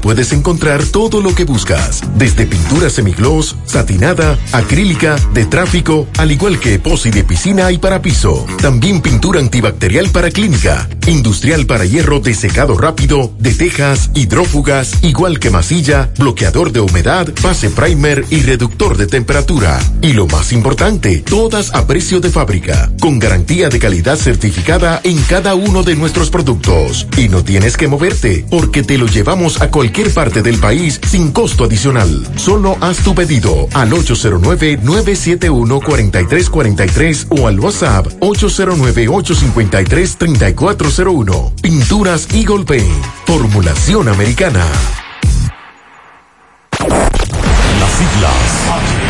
puedes encontrar todo lo que buscas, desde pintura semigloss, satinada, acrílica, de tráfico, al igual que epoxi de piscina y para piso. También pintura antibacterial para clínica, industrial para hierro de secado rápido, de tejas, hidrófugas, igual que masilla, bloqueador de humedad, base primer y reductor de temperatura. Y lo más importante, todas a precio de fábrica, con garantía de calidad certificada en cada uno de nuestros productos. Y no tienes que moverte, porque te lo llevamos a cualquier parte del país sin costo adicional. Solo haz tu pedido al 809-971-4343 o al WhatsApp 809-853-3401. Pinturas Eagle Paint. Formulación americana. Las siglas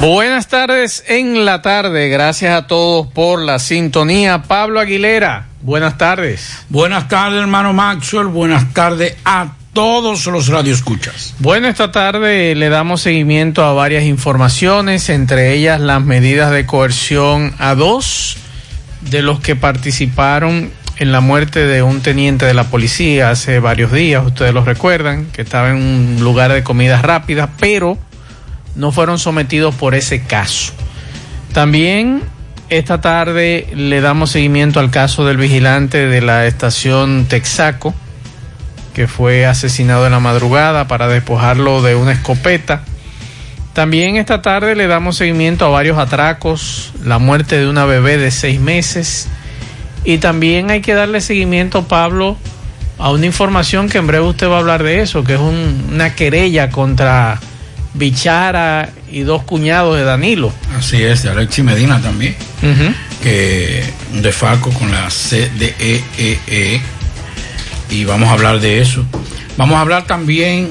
Buenas tardes en la tarde. Gracias a todos por la sintonía. Pablo Aguilera, buenas tardes. Buenas tardes, hermano Maxwell. Buenas tardes a todos los radioescuchas. Bueno, esta tarde le damos seguimiento a varias informaciones, entre ellas las medidas de coerción a dos de los que participaron en la muerte de un teniente de la policía hace varios días, ustedes lo recuerdan, que estaba en un lugar de comidas rápidas, pero no fueron sometidos por ese caso. También esta tarde le damos seguimiento al caso del vigilante de la estación Texaco, que fue asesinado en la madrugada para despojarlo de una escopeta. También esta tarde le damos seguimiento a varios atracos, la muerte de una bebé de seis meses. Y también hay que darle seguimiento, Pablo, a una información que en breve usted va a hablar de eso, que es una querella contra Bichara y dos cuñados de Danilo. Así es, de Alexi Medina también, que un defaco con la CDEE e, y vamos a hablar de eso. Vamos a hablar también,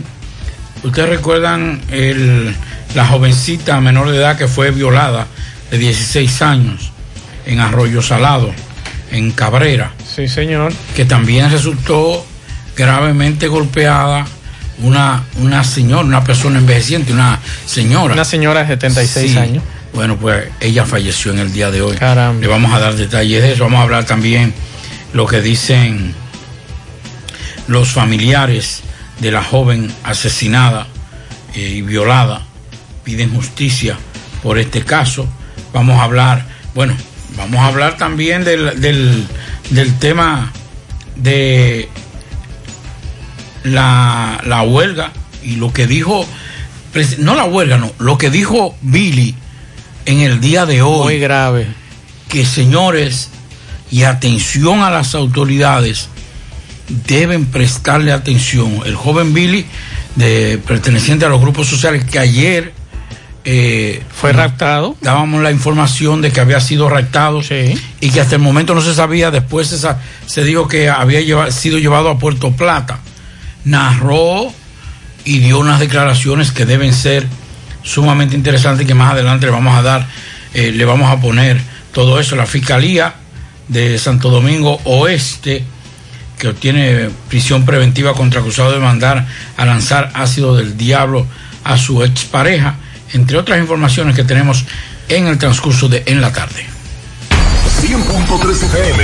ustedes recuerdan el, la jovencita menor de edad que fue violada de 16 años en Arroyo Salado, en Cabrera. Sí, señor. Que también resultó gravemente golpeada una, una señora, una persona envejeciente, una señora. Una señora de 76 años. Bueno, pues ella falleció en el día de hoy. Caramba. Le vamos a dar detalles de eso. Vamos a hablar también lo que dicen los familiares de la joven asesinada eh, y violada. Piden justicia por este caso. Vamos a hablar, bueno, vamos a hablar también del, del, del tema de la, la huelga y lo que dijo, no la huelga, no, lo que dijo Billy en el día de hoy. Muy grave. Que señores, y atención a las autoridades, deben prestarle atención. El joven Billy, de, perteneciente a los grupos sociales, que ayer eh, fue raptado. Dábamos la información de que había sido raptado y que hasta el momento no se sabía. Después se, se dijo que había sido llevado a Puerto Plata narró y dio unas declaraciones que deben ser sumamente interesantes que más adelante le vamos a dar, eh, le vamos a poner todo eso. La Fiscalía de Santo Domingo Oeste, que obtiene prisión preventiva contra acusado de mandar a lanzar ácido del diablo a su expareja, entre otras informaciones que tenemos en el transcurso de En la tarde. 100.3 FM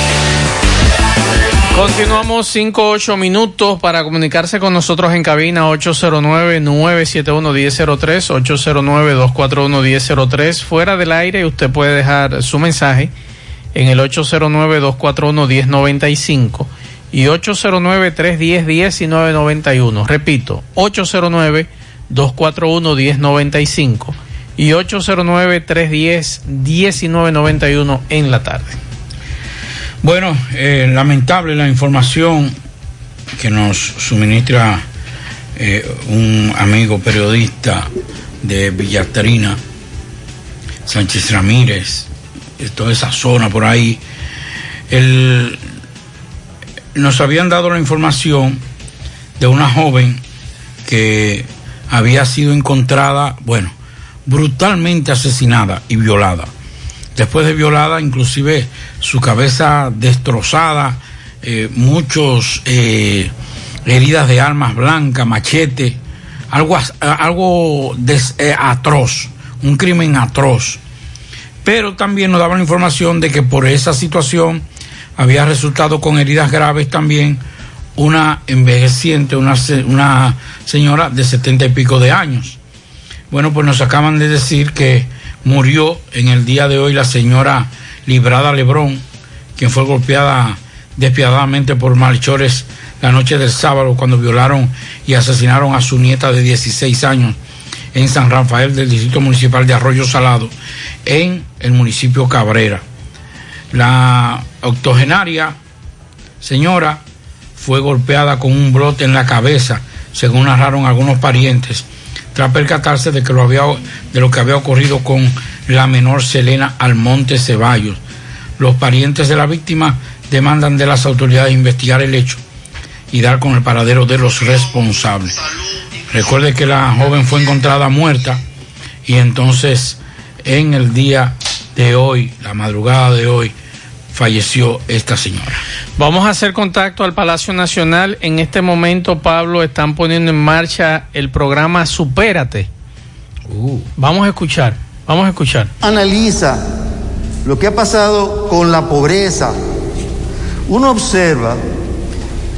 Continuamos 5 8 minutos para comunicarse con nosotros en cabina 809-971-1003, 809-241-1003. Fuera del aire usted puede dejar su mensaje en el 809-241-1095 y 809-310-1991. Repito, 809-241-1095 y 809-310-1991 en la tarde. Bueno, eh, lamentable la información que nos suministra eh, un amigo periodista de Villatrina, Sánchez Ramírez, toda esa zona por ahí. El, nos habían dado la información de una joven que había sido encontrada, bueno, brutalmente asesinada y violada después de violada, inclusive su cabeza destrozada, eh, muchos eh, heridas de armas blancas, machete, algo, algo eh, atroz, un crimen atroz. Pero también nos daban la información de que por esa situación había resultado con heridas graves también una envejeciente, una, una señora de setenta y pico de años. Bueno, pues nos acaban de decir que murió en el día de hoy la señora Librada Lebrón, quien fue golpeada despiadadamente por malhechores la noche del sábado cuando violaron y asesinaron a su nieta de 16 años en San Rafael del Distrito Municipal de Arroyo Salado, en el municipio Cabrera. La octogenaria señora fue golpeada con un brote en la cabeza, según narraron algunos parientes tras percatarse de, que lo, había, de lo que había ocurrido con la menor Selena Almonte Ceballos. Los parientes de la víctima demandan de las autoridades investigar el hecho y dar con el paradero de los responsables. Recuerde que la joven fue encontrada muerta y entonces en el día de hoy, la madrugada de hoy, falleció esta señora. Vamos a hacer contacto al Palacio Nacional. En este momento, Pablo, están poniendo en marcha el programa Supérate. Uh. Vamos a escuchar, vamos a escuchar. Analiza lo que ha pasado con la pobreza. Uno observa,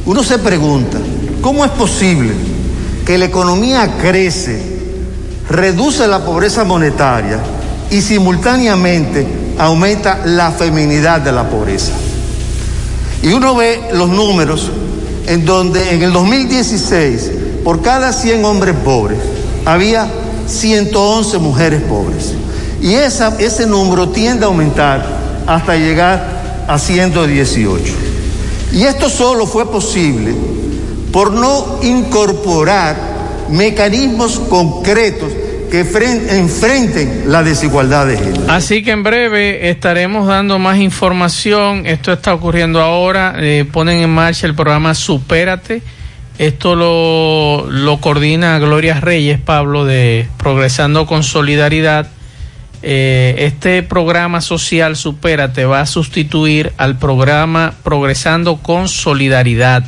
uno se pregunta, ¿cómo es posible que la economía crece, reduce la pobreza monetaria y simultáneamente aumenta la feminidad de la pobreza. Y uno ve los números en donde en el 2016, por cada 100 hombres pobres, había 111 mujeres pobres. Y esa, ese número tiende a aumentar hasta llegar a 118. Y esto solo fue posible por no incorporar mecanismos concretos que enfrenten la desigualdad de género. Así que en breve estaremos dando más información. Esto está ocurriendo ahora. Eh, ponen en marcha el programa Supérate. Esto lo, coordina Gloria Reyes, Pablo, de Progresando con Solidaridad. Eh, este programa social Supérate va a sustituir al programa Progresando con Solidaridad.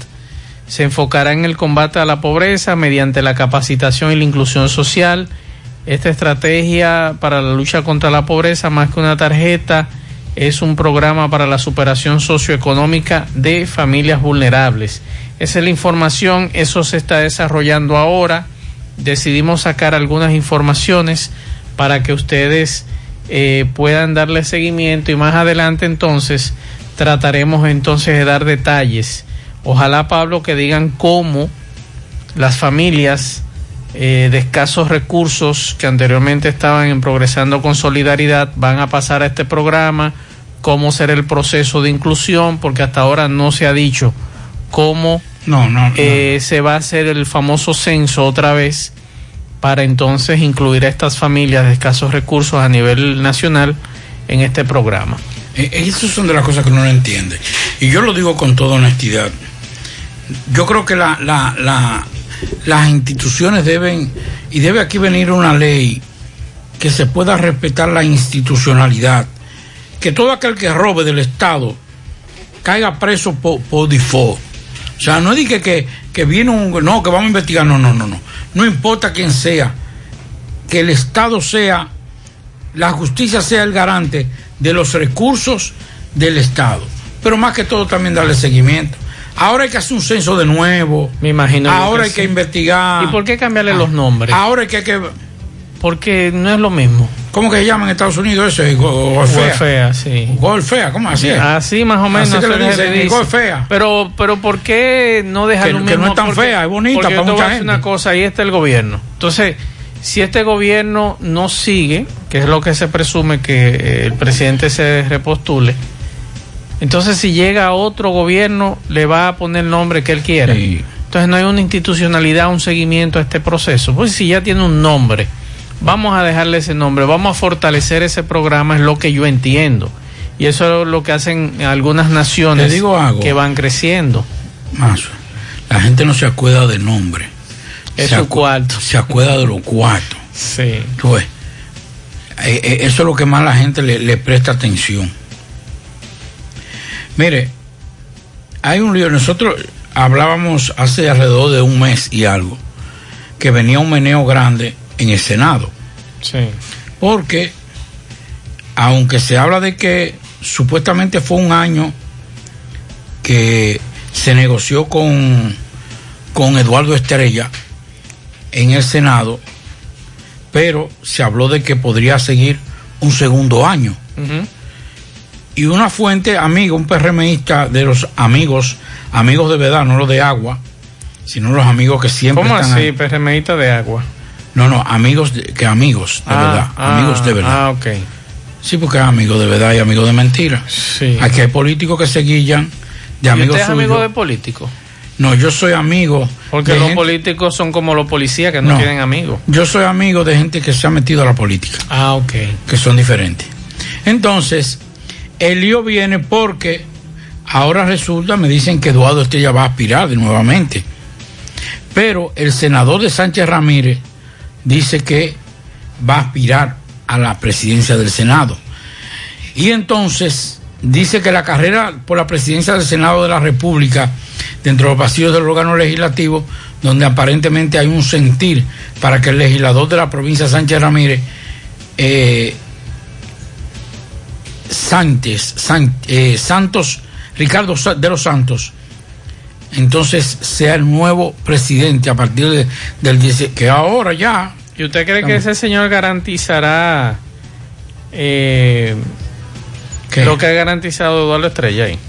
Se enfocará en el combate a la pobreza mediante la capacitación y la inclusión social esta estrategia para la lucha contra la pobreza, más que una tarjeta, es un programa para la superación socioeconómica de familias vulnerables. Esa es la información, eso se está desarrollando ahora. Decidimos sacar algunas informaciones para que ustedes eh, puedan darle seguimiento y más adelante entonces trataremos entonces de dar detalles. Ojalá Pablo que digan cómo las familias eh, de escasos recursos que anteriormente estaban en Progresando con Solidaridad van a pasar a este programa, cómo será el proceso de inclusión, porque hasta ahora no se ha dicho cómo no, no, eh, se va a hacer el famoso censo otra vez para entonces incluir a estas familias de escasos recursos a nivel nacional en este programa. Eh, esas son de las cosas que uno no entiende. Y yo lo digo con toda honestidad. Yo creo que la, la, la, las instituciones deben, y debe aquí venir una ley que se pueda respetar la institucionalidad, que todo aquel que robe del Estado caiga preso por, default. O sea, no es que, que, que viene un, no, que vamos a investigar, no, no, no, no. No importa quién sea, que el Estado sea, la justicia sea el garante de los recursos del Estado. Pero más que todo también darle seguimiento. Ahora hay que hacer un censo de nuevo. Me imagino. Ahora hay que investigar. ¿Y por qué cambiarle los nombres? Ahora hay que, que. Porque no es lo mismo. ¿Cómo que se llama en Estados Unidos eso? Golfea. Golfea, sí. Golfea, ¿cómo así? Así más o menos. Así que le dicen, golfea. Pero, pero ¿por qué no dejar lo mismo? Que no es tan fea, es bonita porque para yo mucha gente. una cosa, ahí está el gobierno. Entonces, si este gobierno no sigue, que es lo que se presume que el presidente se repostule, entonces, si llega otro gobierno, le va a poner el nombre que él quiera. Entonces, no hay una institucionalidad, un seguimiento a este proceso. Pues si ya tiene un nombre, vamos a dejarle ese nombre, vamos a fortalecer ese programa, es lo que yo entiendo. Y eso es lo que hacen algunas naciones que van creciendo. Más, la gente no se acuerda del nombre. Es su cuarto. Se acuerda de los cuartos. Sí. Pues, eso es lo que más la gente le, le presta atención. Mire, hay un lío. Nosotros hablábamos hace alrededor de un mes y algo que venía un meneo grande en el Senado. Sí. Porque, aunque se habla de que supuestamente fue un año que se negoció con, con Eduardo Estrella en el Senado, pero se habló de que podría seguir un segundo año. Y una fuente amiga, un PRMista de los amigos, amigos de verdad, no los de agua, sino los amigos que siempre ¿Cómo están así. PRMista de agua? No, no, amigos, de- que amigos, de Ah, verdad, ah, amigos de verdad. Ah, ok. Sí, porque hay amigos de verdad y amigos de mentira. Sí. Aquí hay políticos que se guillan de ¿Y amigos usted es suyos. amigo de políticos? No, yo soy amigo. Porque los gente- políticos son como los policías que no, No. tienen amigos. Yo soy amigo de gente que se ha metido a la política, Ah, ok. que son diferentes. Entonces, el lío viene porque ahora resulta, me dicen que Eduardo Estrella va a aspirar nuevamente. Pero el senador de Sánchez Ramírez dice que va a aspirar a la presidencia del Senado. Y entonces dice que la carrera por la presidencia del Senado de la República, dentro de los pasillos del órgano legislativo, donde aparentemente hay un sentir para que el legislador de la provincia Sánchez Ramírez, eh, Sánchez, San- eh, Santos, Ricardo de los Santos, entonces sea el nuevo presidente a partir de- del 10, que ahora ya. ¿Y usted cree que ese señor garantizará eh, lo que ha garantizado Eduardo Estrella ahí?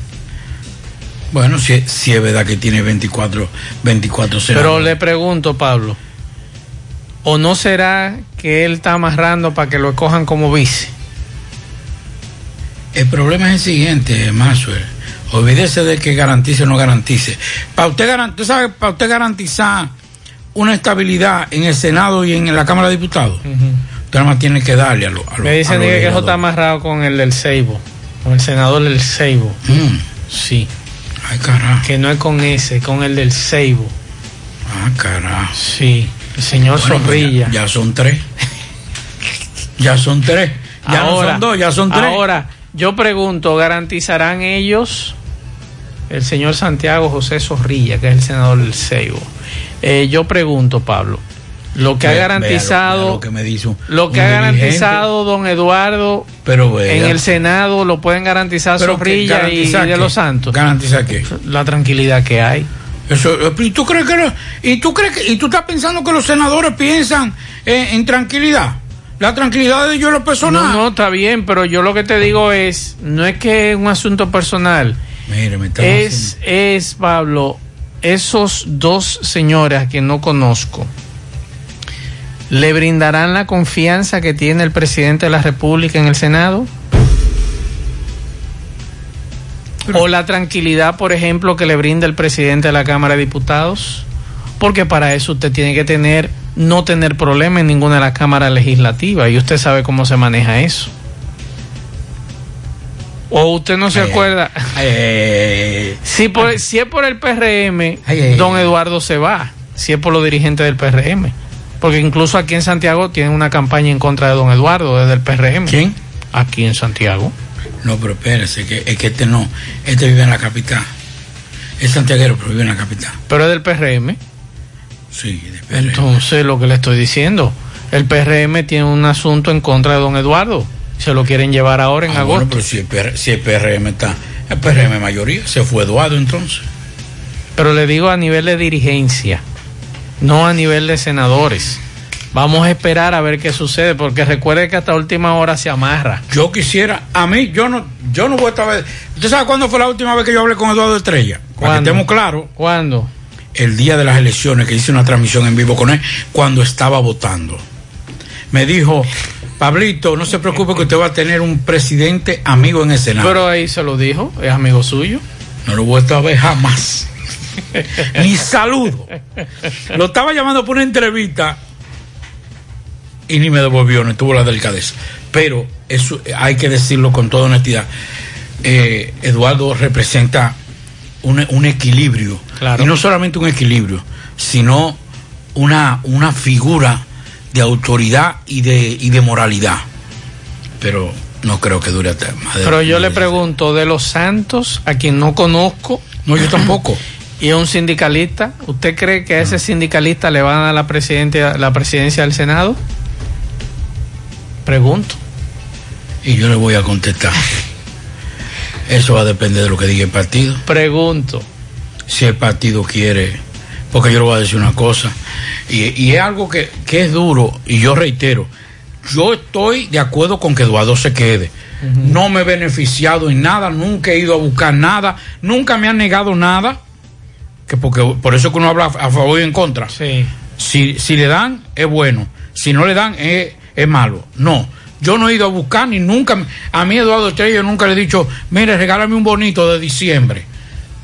Bueno, si, si es verdad que tiene 24, 24 Pero le pregunto, Pablo, ¿o no será que él está amarrando para que lo escojan como vice? El problema es el siguiente, Maxwell. Olvídese de que garantice o no garantice. Para usted, garan- usted sabe, para usted garantizar una estabilidad en el Senado y en la Cámara de Diputados, usted nada más tiene que darle a los. a los- Me dicen que eso está amarrado con el del Seibo, con el senador del Seibo. Mm. Sí. Ay, carajo. Que no es con ese, con el del Seibo. Ah, carajo. Sí. El señor Bueno, pues Zorrilla. ya, ya son tres. ya son tres. Ya no son dos, ya son tres. Ahora, yo pregunto, ¿garantizarán ellos el señor Santiago José Zorrilla, que es el senador del Seibo? Eh, yo pregunto, Pablo, lo que ha vea garantizado, vea lo que me dice un- lo que un ha garantizado don Eduardo Pero vea. en el Senado, lo pueden garantizar Zorrilla y, y de qué? los Santos. ¿Garantizar qué? La tranquilidad que hay. Eso, eh, ¿y tú crees que lo- y tú crees que y tú estás pensando que los senadores piensan en, en tranquilidad? La tranquilidad de es lo personal. No, no, está bien, pero yo lo que te digo es, no es que es un asunto personal, Mire, me es, es, Pablo, esos dos señores a quien no conozco, ¿le brindarán la confianza que tiene el presidente de la República en el Senado? ¿O la tranquilidad, por ejemplo, que le brinda el presidente de la Cámara de Diputados? Porque para eso usted tiene que tener, no tener problema en ninguna de las cámaras legislativas y usted sabe cómo se maneja eso. ¿O usted no se Ay, acuerda? Ay. Si, por, si es por el PRM, don. Eduardo se va. Si es por los dirigentes del PRM. Porque incluso aquí en Santiago tienen una campaña en contra de don Eduardo desde el PRM. ¿Quién? Aquí en Santiago. No, pero espérese, que, es que este no, este vive en la capital. Es santiaguero, pero vive en la capital. Pero es del PRM. Sí. Entonces, lo que le estoy diciendo, el PRM tiene un asunto en contra de don Eduardo. Se lo quieren llevar ahora en Ah, bueno, agosto. pero si el, PR si el PRM está, el PRM mayoría, se fue Eduardo entonces. Pero le digo a nivel de dirigencia, no a nivel de senadores. Vamos a esperar a ver qué sucede, porque recuerde que hasta última hora se amarra. Yo quisiera, a mí, yo no, yo no voy a estar. ¿Usted sabe cuándo fue la última vez que yo hablé con Eduardo Estrella? Para que ¿Cuándo? estemos claros. ¿Cuándo? El día de las elecciones que hice una transmisión en vivo con él cuando estaba votando. Me dijo, Pablito, no se preocupe que usted va a tener un presidente amigo en el Senado. Pero ahí se lo dijo, es amigo suyo. no lo he vuelto a ver jamás. Ni saludo. Lo estaba llamando por una entrevista y ni me devolvió, no tuvo la delicadeza. Pero eso hay que decirlo con toda honestidad. Eh, Eduardo representa un, un equilibrio. Claro. Y no solamente un equilibrio, sino una, una figura de autoridad y de, y de moralidad. Pero no creo que dure hasta más de- Pero yo le pregunto, de los santos, a quien no conozco, No, yo tampoco. y es un sindicalista, ¿usted cree que a ese sindicalista le van a dar la, presidente, la presidencia del Senado? Pregunto. Y yo le voy a contestar. Eso va a depender de lo que diga el partido. Pregunto. Si el partido quiere, porque yo le voy a decir una cosa, Y, y es algo que, que es duro, y yo reitero, yo estoy de acuerdo con que Eduardo se quede. No me he beneficiado en nada, nunca he ido a buscar nada, nunca me han negado nada, que porque por eso que uno habla a favor y en contra. Sí. Si, si le dan, es bueno. Si no le dan, es, es malo. No. Yo no he ido a buscar ni nunca. A mí, Eduardo Estrella, nunca le he dicho, mire, regálame un bonito de diciembre.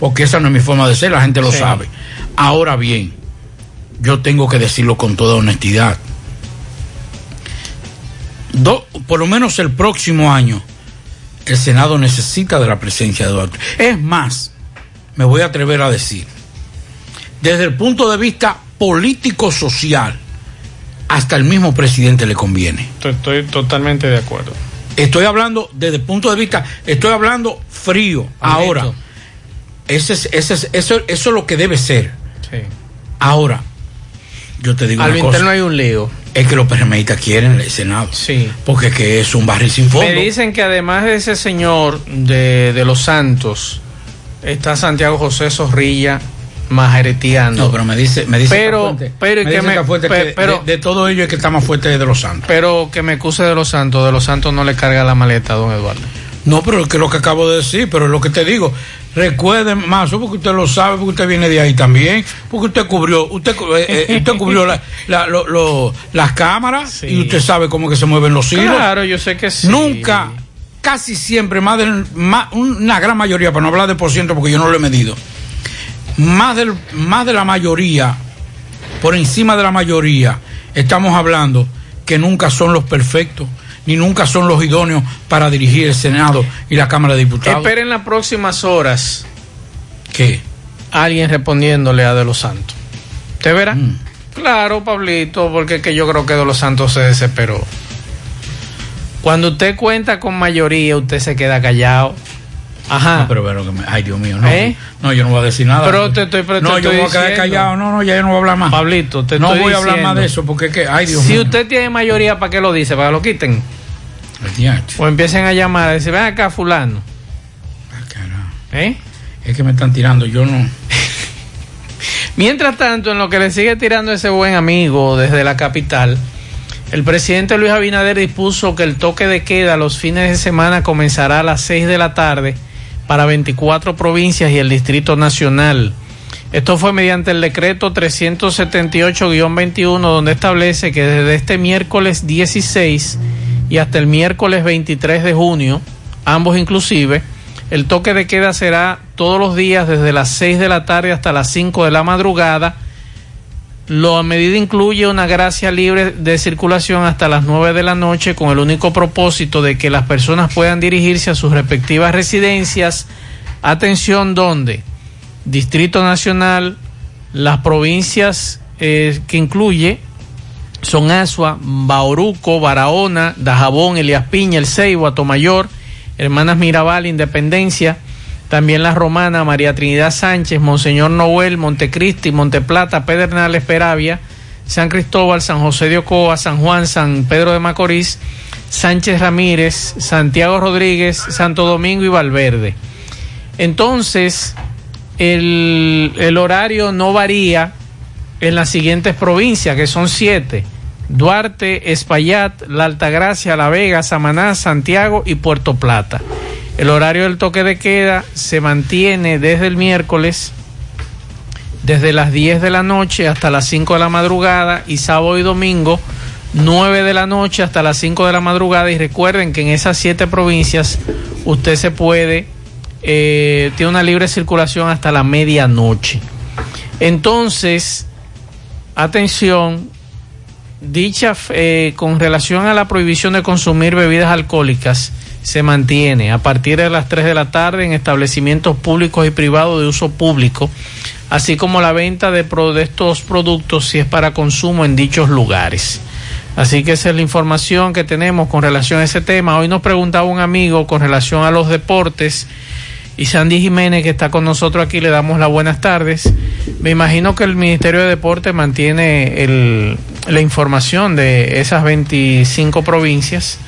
Porque esa no es mi forma de ser, la gente lo Sí. sabe. Ahora bien, yo tengo que decirlo con toda honestidad. Do- por lo menos el próximo año, el Senado necesita de la presencia de Eduardo. Es más, me voy a atrever a decir, desde el punto de vista político-social, hasta el mismo presidente le conviene. Estoy, estoy totalmente de acuerdo. Estoy hablando desde el punto de vista, estoy hablando frío. Ahora, ese es, ese es- eso, eso es lo que debe ser. Sí. Ahora, yo te digo Al interno hay un lío. Es que los PRMistas quieren el Senado. Sí. Porque es que es un barril sin fondo. Me dicen que además de ese señor de, de los Santos, está Santiago José Zorrilla majereteando. No, pero me dice, me dice Pero- pero y me que dice me- Cafuente pe- que pero- de, de todo ello es que está más fuerte de los santos. Pero que me acuse de los Santos, de los Santos no le carga la maleta a don Eduardo. No, pero es que lo que acabo de decir, pero es lo que te digo. Recuerden más, porque usted lo sabe, porque usted viene de ahí también, porque usted cubrió, usted, eh, eh, usted cubrió la- la- lo- lo- las cámaras y usted sabe cómo que se mueven los hilos. Claro, yo sé que sí. Nunca, casi siempre, más del, más- una gran mayoría, para no hablar de por ciento porque yo no lo he medido, más, del, más de la mayoría, por encima de la mayoría, estamos hablando que nunca son los perfectos, ni nunca son los idóneos para dirigir el Senado y la Cámara de Diputados. Esperen las próximas horas ¿Qué? alguien respondiéndole a De los Santos. ¿Te verá? Mm. Claro, Pablito, porque es que yo creo que De los Santos se desesperó. Cuando usted cuenta con mayoría, usted se queda callado. Ajá. No, pero, pero ay Dios mío, no, ¿Eh? no, yo no voy a decir nada. Pero te estoy- pero te no, yo estoy voy a quedar diciendo. callado, no, no, ya yo no voy a hablar más. Pablito, te no estoy voy a hablar más de eso porque que, ay Dios si mío. usted tiene mayoría, ¿para qué lo dice? ¿Para que lo quiten? O empiecen a llamar a decir, ven acá, fulano. ¿Eh? Es que me están tirando, yo no. Mientras tanto, en lo que le sigue tirando ese buen amigo desde la capital, el presidente Luis Abinader dispuso que el toque de queda los fines de semana comenzará a las 6 de la tarde para 24 provincias y el Distrito Nacional. Esto fue mediante el decreto 378-21, donde establece que desde este miércoles 16 y hasta el miércoles 23 de junio, ambos inclusive, el toque de queda será todos los días desde las 6 de la tarde hasta las 5 de la madrugada. La medida incluye una gracia libre de circulación hasta las 9 de la noche con el único propósito de que las personas puedan dirigirse a sus respectivas residencias. Atención, ¿dónde? Distrito Nacional, las provincias eh, que incluye son Asua, Bauruco, Barahona, Dajabón, Elías Piña, El Ceibo, Atomayor, Hermanas Mirabal, Independencia, también la Romana, María Trinidad Sánchez, Monseñor Noel, Montecristi, Monteplata, Pedernales, Peravia, San Cristóbal, San José de Ocoa, San Juan, San Pedro de Macorís, Sánchez Ramírez, Santiago Rodríguez, Santo Domingo y Valverde. Entonces, el, el horario no varía en las siguientes provincias, que son siete. Duarte, Espaillat, La Altagracia, La Vega, Samaná, Santiago y Puerto Plata. El horario del toque de queda se mantiene desde el miércoles, desde las 10 de la noche hasta las 5 de la madrugada y sábado y domingo, 9 de la noche hasta las 5 de la madrugada. Y recuerden que en esas siete provincias usted se puede, eh, tiene una libre circulación hasta la medianoche. Entonces, atención, dicha eh, con relación a la prohibición de consumir bebidas alcohólicas se mantiene a partir de las 3 de la tarde en establecimientos públicos y privados de uso público, así como la venta de, pro- de estos productos si es para consumo en dichos lugares. Así que esa es la información que tenemos con relación a ese tema. Hoy nos preguntaba un amigo con relación a los deportes y Sandy Jiménez que está con nosotros aquí le damos las buenas tardes. Me imagino que el Ministerio de Deportes mantiene la información de esas 25 provincias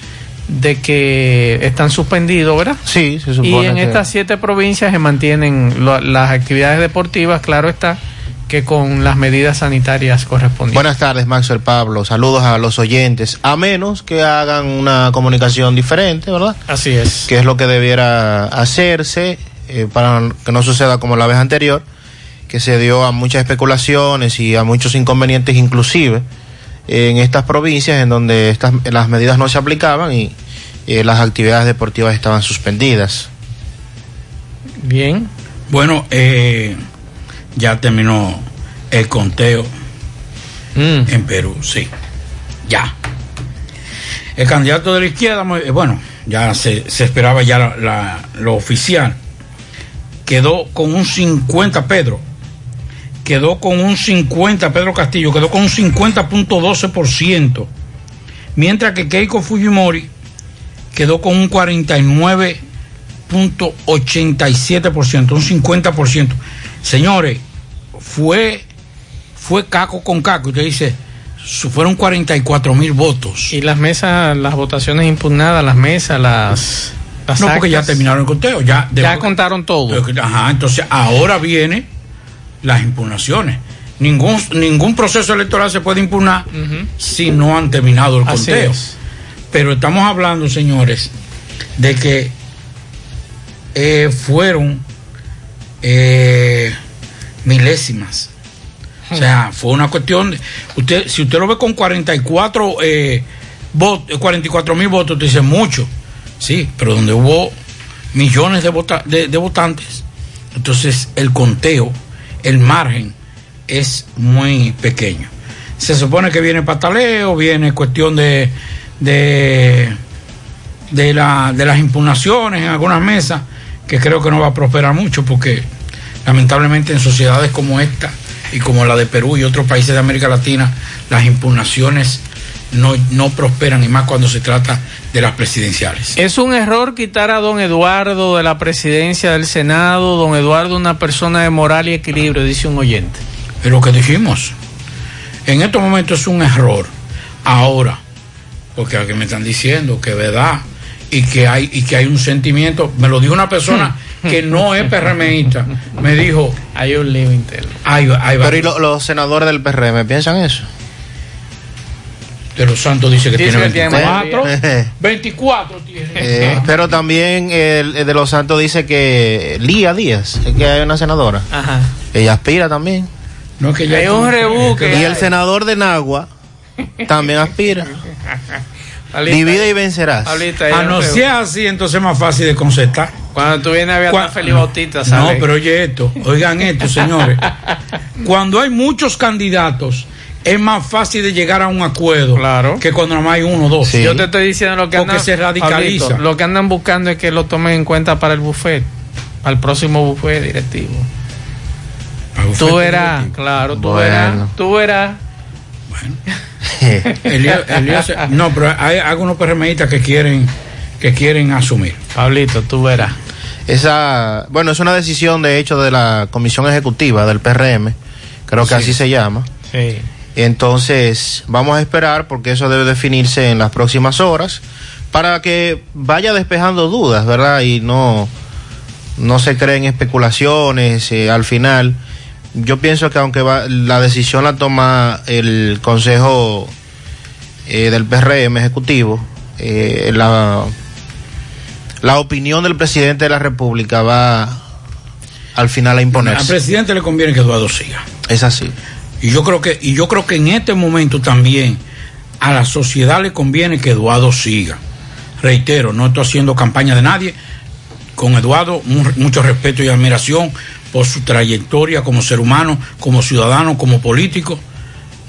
de que están suspendidos, ¿verdad? Sí, se Y supone en que- estas siete provincias se mantienen lo- las actividades deportivas, claro está, que con las medidas sanitarias correspondientes. Buenas tardes, Maxwell Pablo. Saludos a los oyentes. A menos que hagan una comunicación diferente, ¿verdad? Así es. Que es lo que debiera hacerse eh, para que no suceda como la vez anterior, que se dio a muchas especulaciones y a muchos inconvenientes inclusive en estas provincias en donde estas, las medidas no se aplicaban y eh, las actividades deportivas estaban suspendidas. Bien. Bueno, eh, ya terminó el conteo en Perú, sí. Ya. El candidato de la izquierda, eh, bueno, ya se, se esperaba ya la- la- lo oficial. Quedó con un 50, Pedro. Quedó con un 50, Pedro Castillo, quedó con un 50.12%. Mientras que Keiko Fujimori quedó con un 49.87%, un 50%. Señores, fue, fue caco con caco. Usted dice, fueron 44 mil votos. Y las mesas, las votaciones impugnadas, las mesas, las. las no, porque ya terminaron el conteo. Ya, Ya contaron todo. Ajá, entonces ahora vienen las impugnaciones. Ningún, ningún proceso electoral se puede impugnar si no han terminado el conteo. es. Pero estamos hablando, señores, de que eh, fueron eh, milésimas. O sea, fue una cuestión. De, usted, si usted lo ve con 44 eh, votos, 44 mil votos, usted dice mucho. Sí, pero donde hubo millones de, vota- de, de votantes, entonces el conteo, el margen es muy pequeño. Se supone que viene pataleo, viene cuestión de, de, de, de las impugnaciones en algunas mesas, que creo que no va a prosperar mucho porque lamentablemente en sociedades como esta y como la de Perú y otros países de América Latina, las impugnaciones no, no prosperan y más cuando se trata de las presidenciales. Es un error quitar a don Eduardo de la presidencia del Senado. Don Eduardo, una persona de moral y equilibrio, dice un oyente. Es lo que dijimos. En estos momentos es un error. Ahora, porque aquí me están diciendo que verdad y que hay y que hay un sentimiento, me lo dijo una persona que no es PRMista, me dijo, hay un límite. Hay, hay Pero ¿y lo- los senadores del PRM piensan eso? De los Santos dice que Dice tiene que tiene 24. mayoría. 24 tiene. Eh, pero también el, el de los Santos dice que Lía Díaz, es que hay una senadora. Ajá. Ella aspira también. No que ya Hay un rebuque. Y el senador de Nagua también aspira. Divide y vencerás. A no ser así, entonces es más fácil de concertar. Cuando tú vienes a ver a Felipe Bautista, No, sale. pero oye esto, oigan esto, señores. Cuando hay muchos candidatos, es más fácil de llegar a un acuerdo que cuando nada más hay uno o dos. Yo te estoy diciendo lo que Porque andan, se radicaliza. Pablito, lo que andan buscando es que lo tomen en cuenta para el buffet, para el próximo buffet directivo. Tú verás, claro, tú Bueno. verás, tú verás. Elías- Elías- no, pero hay algunos PRMistas que quieren, que quieren asumir. Pablito, tú verás. Esa, bueno, es una decisión de hecho de la Comisión Ejecutiva del PRM, creo que Sí. así se llama. Sí. Entonces, vamos a esperar porque eso debe definirse en las próximas horas para que vaya despejando dudas, ¿verdad? Y no, no se creen especulaciones eh, al final. Yo pienso que aunque va- la decisión la toma el Consejo eh, del PRM Ejecutivo, eh, la, la opinión del presidente de la República va al final a Al imponerse. presidente le conviene que Eduardo siga. Es así. Y yo creo que, y yo creo que en este momento también a la sociedad le conviene que Eduardo siga. Reitero, no estoy haciendo campaña de nadie. Con Eduardo, mu- mucho respeto y admiración por su trayectoria como ser humano, como ciudadano, como político.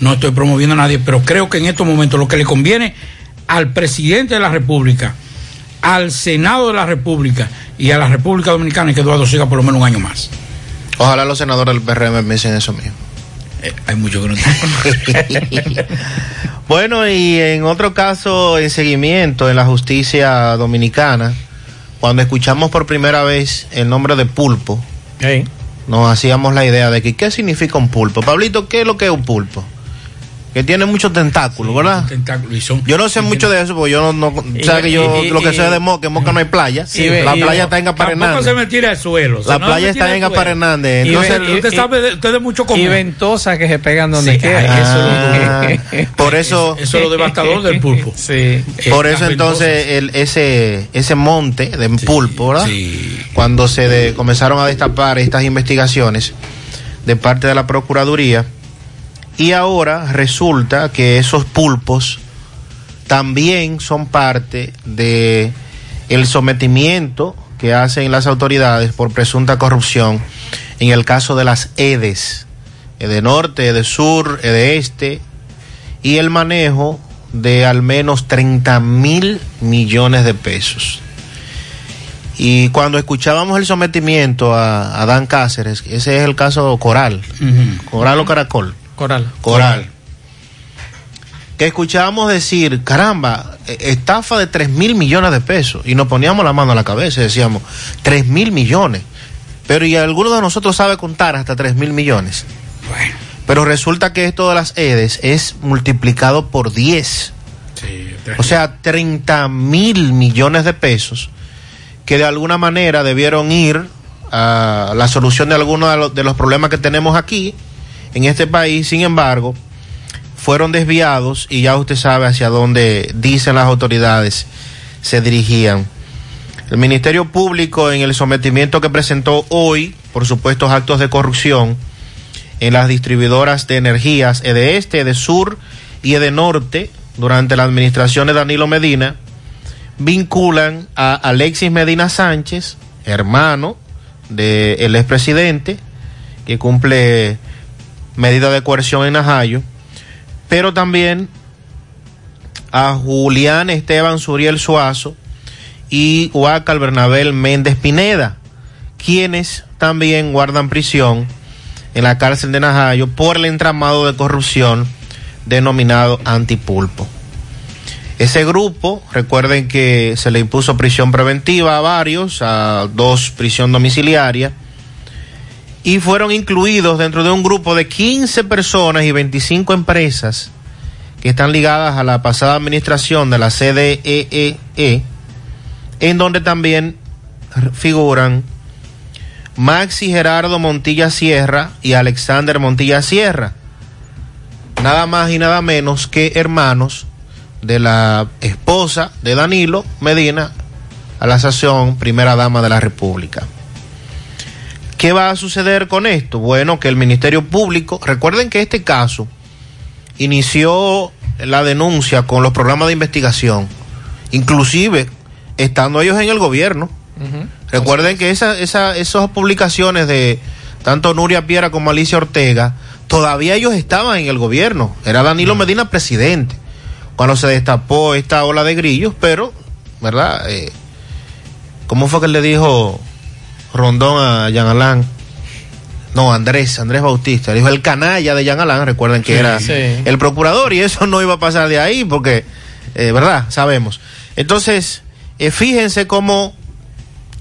No estoy promoviendo a nadie, pero creo que en estos momentos lo que le conviene al presidente de la República, al Senado de la República y a la República Dominicana es que Eduardo siga por lo menos un año más. Ojalá los senadores del PRM piensen eso mismo. Eh, hay mucho que no Bueno, y en otro caso, en seguimiento en la justicia dominicana, cuando escuchamos por primera vez el nombre de pulpo, nos hacíamos la idea de que qué significa un pulpo. Pablito, ¿qué es lo que es un pulpo? Que tiene muchos tentáculos, ¿verdad? Tentáculos y son- Yo no sé mucho de eso, porque yo no, no Y- sabes que yo y- lo que y- sé de Moca, en Moca no hay playa. Sí, la y- playa y- está en Tampoco se me tira al suelo. La no playa está en. Y Entonces, Usted sabe, de, usted de mucho comer. Y ventosas que se pegan donde Sí, quiera. ay, ah, por eso, Eso es lo devastador del pulpo. Sí. Eh, por eso entonces el, ese, ese monte de pulpo, ¿verdad? Sí. Cuando se de- comenzaron a destapar estas investigaciones de parte de la Procuraduría, y ahora resulta que esos pulpos también son parte de el sometimiento que hacen las autoridades por presunta corrupción en el caso de las EDES, EDE Norte, EDE Sur, EDE Este, y el manejo de al menos 30 mil millones de pesos. Y cuando escuchábamos el sometimiento a, a Dan Cáceres, ese es el caso Coral. Coral o Caracol. Coral. Coral. Que escuchábamos decir, caramba, eh, estafa de 3 mil millones de pesos. Y nos poníamos la mano a la cabeza y decíamos, 3 mil millones. Pero y alguno de nosotros sabe contar hasta 3 mil millones. Bueno, Pero resulta que esto de las EDES es multiplicado por 10. sí, O sea, 30 mil millones de pesos que de alguna manera debieron ir a la solución de algunos de los problemas que tenemos aquí en este país. Sin embargo, fueron desviados y ya usted sabe hacia dónde dicen las autoridades se dirigían. El Ministerio Público en el sometimiento que presentó hoy por supuestos actos de corrupción en las distribuidoras de energías de Este, de Sur y de Norte durante la administración de Danilo Medina vinculan a Alexis Medina Sánchez, hermano del expresidente, que cumple medida de coerción en Najayo, pero también a Julián Esteban Suriel Suazo y Huacal Bernabel Méndez Pineda, quienes también guardan prisión en la cárcel de Najayo por el entramado de corrupción denominado Antipulpo. Ese grupo, recuerden que se le impuso prisión preventiva a varios, a dos prisión domiciliaria, y fueron incluidos dentro de un grupo de 15 personas y 25 empresas que están ligadas a la pasada administración de la CDEE, en donde también figuran Maxi Gerardo Montilla Sierra y Alexander Montilla Sierra, nada más y nada menos que hermanos de la esposa de Danilo Medina a la sesión primera dama de la República. ¿Qué va a suceder con esto? Bueno, que el Ministerio Público, recuerden que este caso inició la denuncia con los programas de investigación, inclusive estando ellos en el gobierno. Recuerden que esa, esa, esas publicaciones de tanto Nuria Piera como Alicia Ortega, todavía ellos estaban en el gobierno. Era Danilo Medina presidente cuando se destapó esta ola de grillos, pero, ¿verdad? Eh, ¿Cómo fue que le dijo Rondón a Jean Alain? No, Andrés, Andrés Bautista. Dijo el canalla de Jean Alain, recuerden que Sí, era sí. el procurador y eso no iba a pasar de ahí porque, eh, ¿verdad? Sabemos. Entonces, eh, fíjense cómo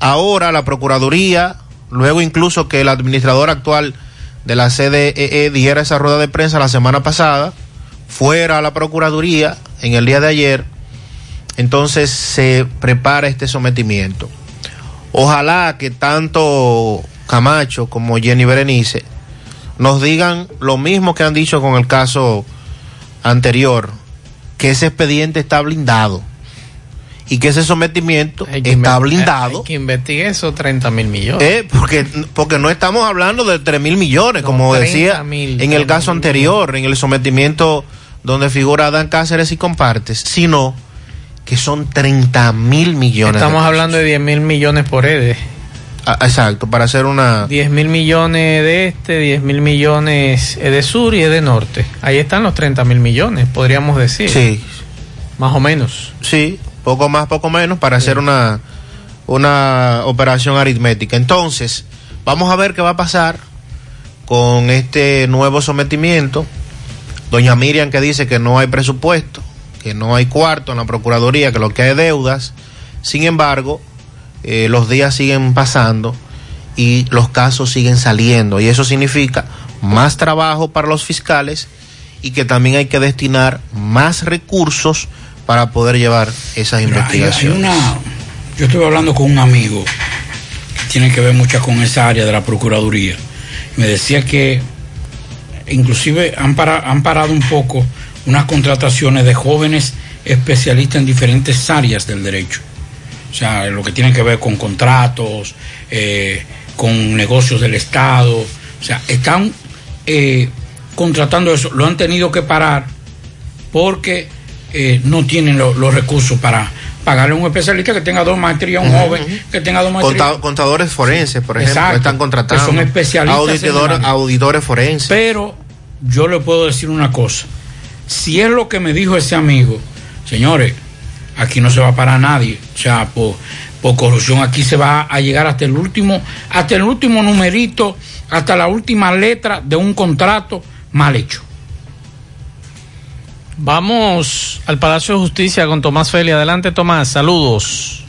ahora la Procuraduría, luego incluso que el administrador actual de la CDE diera esa rueda de prensa la semana pasada, fuera a la Procuraduría en el día de ayer, entonces se prepara este sometimiento. Ojalá que tanto Camacho como Jenny Berenice nos digan lo mismo que han dicho con el caso anterior, que ese expediente está blindado y que ese sometimiento que está blindado. Hay que investigue esos 30 mil millones. Eh, porque, porque no estamos hablando de 3 mil millones, No, como 30 decía en el 30 caso anterior, en el sometimiento donde figura Dan Cáceres y compartes, sino que son 30 mil millones. Estamos hablando de 10 mil millones por EDE. Ah, exacto, para hacer una... 10 mil millones de este, 10 mil millones de sur y de norte. Ahí están los 30 mil millones, podríamos decir. Sí, Más o menos. sí, poco más, poco menos, para hacer una, una operación aritmética. Entonces, vamos a ver qué va a pasar con este nuevo sometimiento. Doña Miriam que dice que no hay presupuesto, que no hay cuarto en la Procuraduría, que lo que hay es deudas. Sin embargo, eh, los días siguen pasando y los casos siguen saliendo. Y eso significa más trabajo para los fiscales y que también hay que destinar más recursos para poder llevar esas investigaciones. Hay, una, yo estuve hablando con un amigo que tiene que ver mucho con esa área de la Procuraduría. Me decía que inclusive han, para, han parado un poco unas contrataciones de jóvenes especialistas en diferentes áreas del derecho. O sea, lo que tiene que ver con contratos, eh, con negocios del Estado. O sea, están eh, contratando eso. Lo han tenido que parar porque eh, no tienen los recursos para pagarle a un especialista que tenga dos maestrías, un joven que tenga dos maestrías. contadores forenses, por ejemplo, están contratando. son especialistas. auditores forenses. Pero yo le puedo decir una cosa. Si es lo que me dijo ese amigo, señores, aquí no se va a parar nadie. O sea, por, por corrupción aquí se va a llegar hasta el último, hasta el último numerito, hasta la última letra de un contrato mal hecho. Vamos al Palacio de Justicia con Tomás Feli. Adelante, Tomás. Saludos.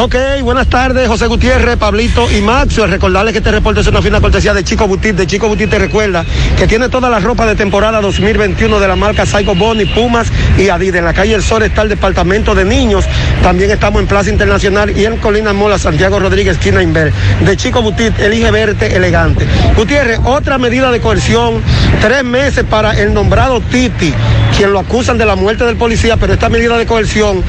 Ok, buenas tardes, José Gutiérrez, Pablito y Maxo. Recordarles que este reporte es una fina cortesía de Chico Butit. De Chico Butit te recuerda que tiene toda la ropa de temporada 2021 de la marca Psycho Bonnie, Pumas y Adidas. En la calle El Sol está el departamento de niños. También estamos en Plaza Internacional y en Colina Mola, Santiago Rodríguez, esquina Inver. De Chico Butit, elige verte elegante. Gutiérrez, otra medida de coerción, tres meses para el nombrado Titi, quien lo acusan de la muerte del policía, pero esta medida de coerción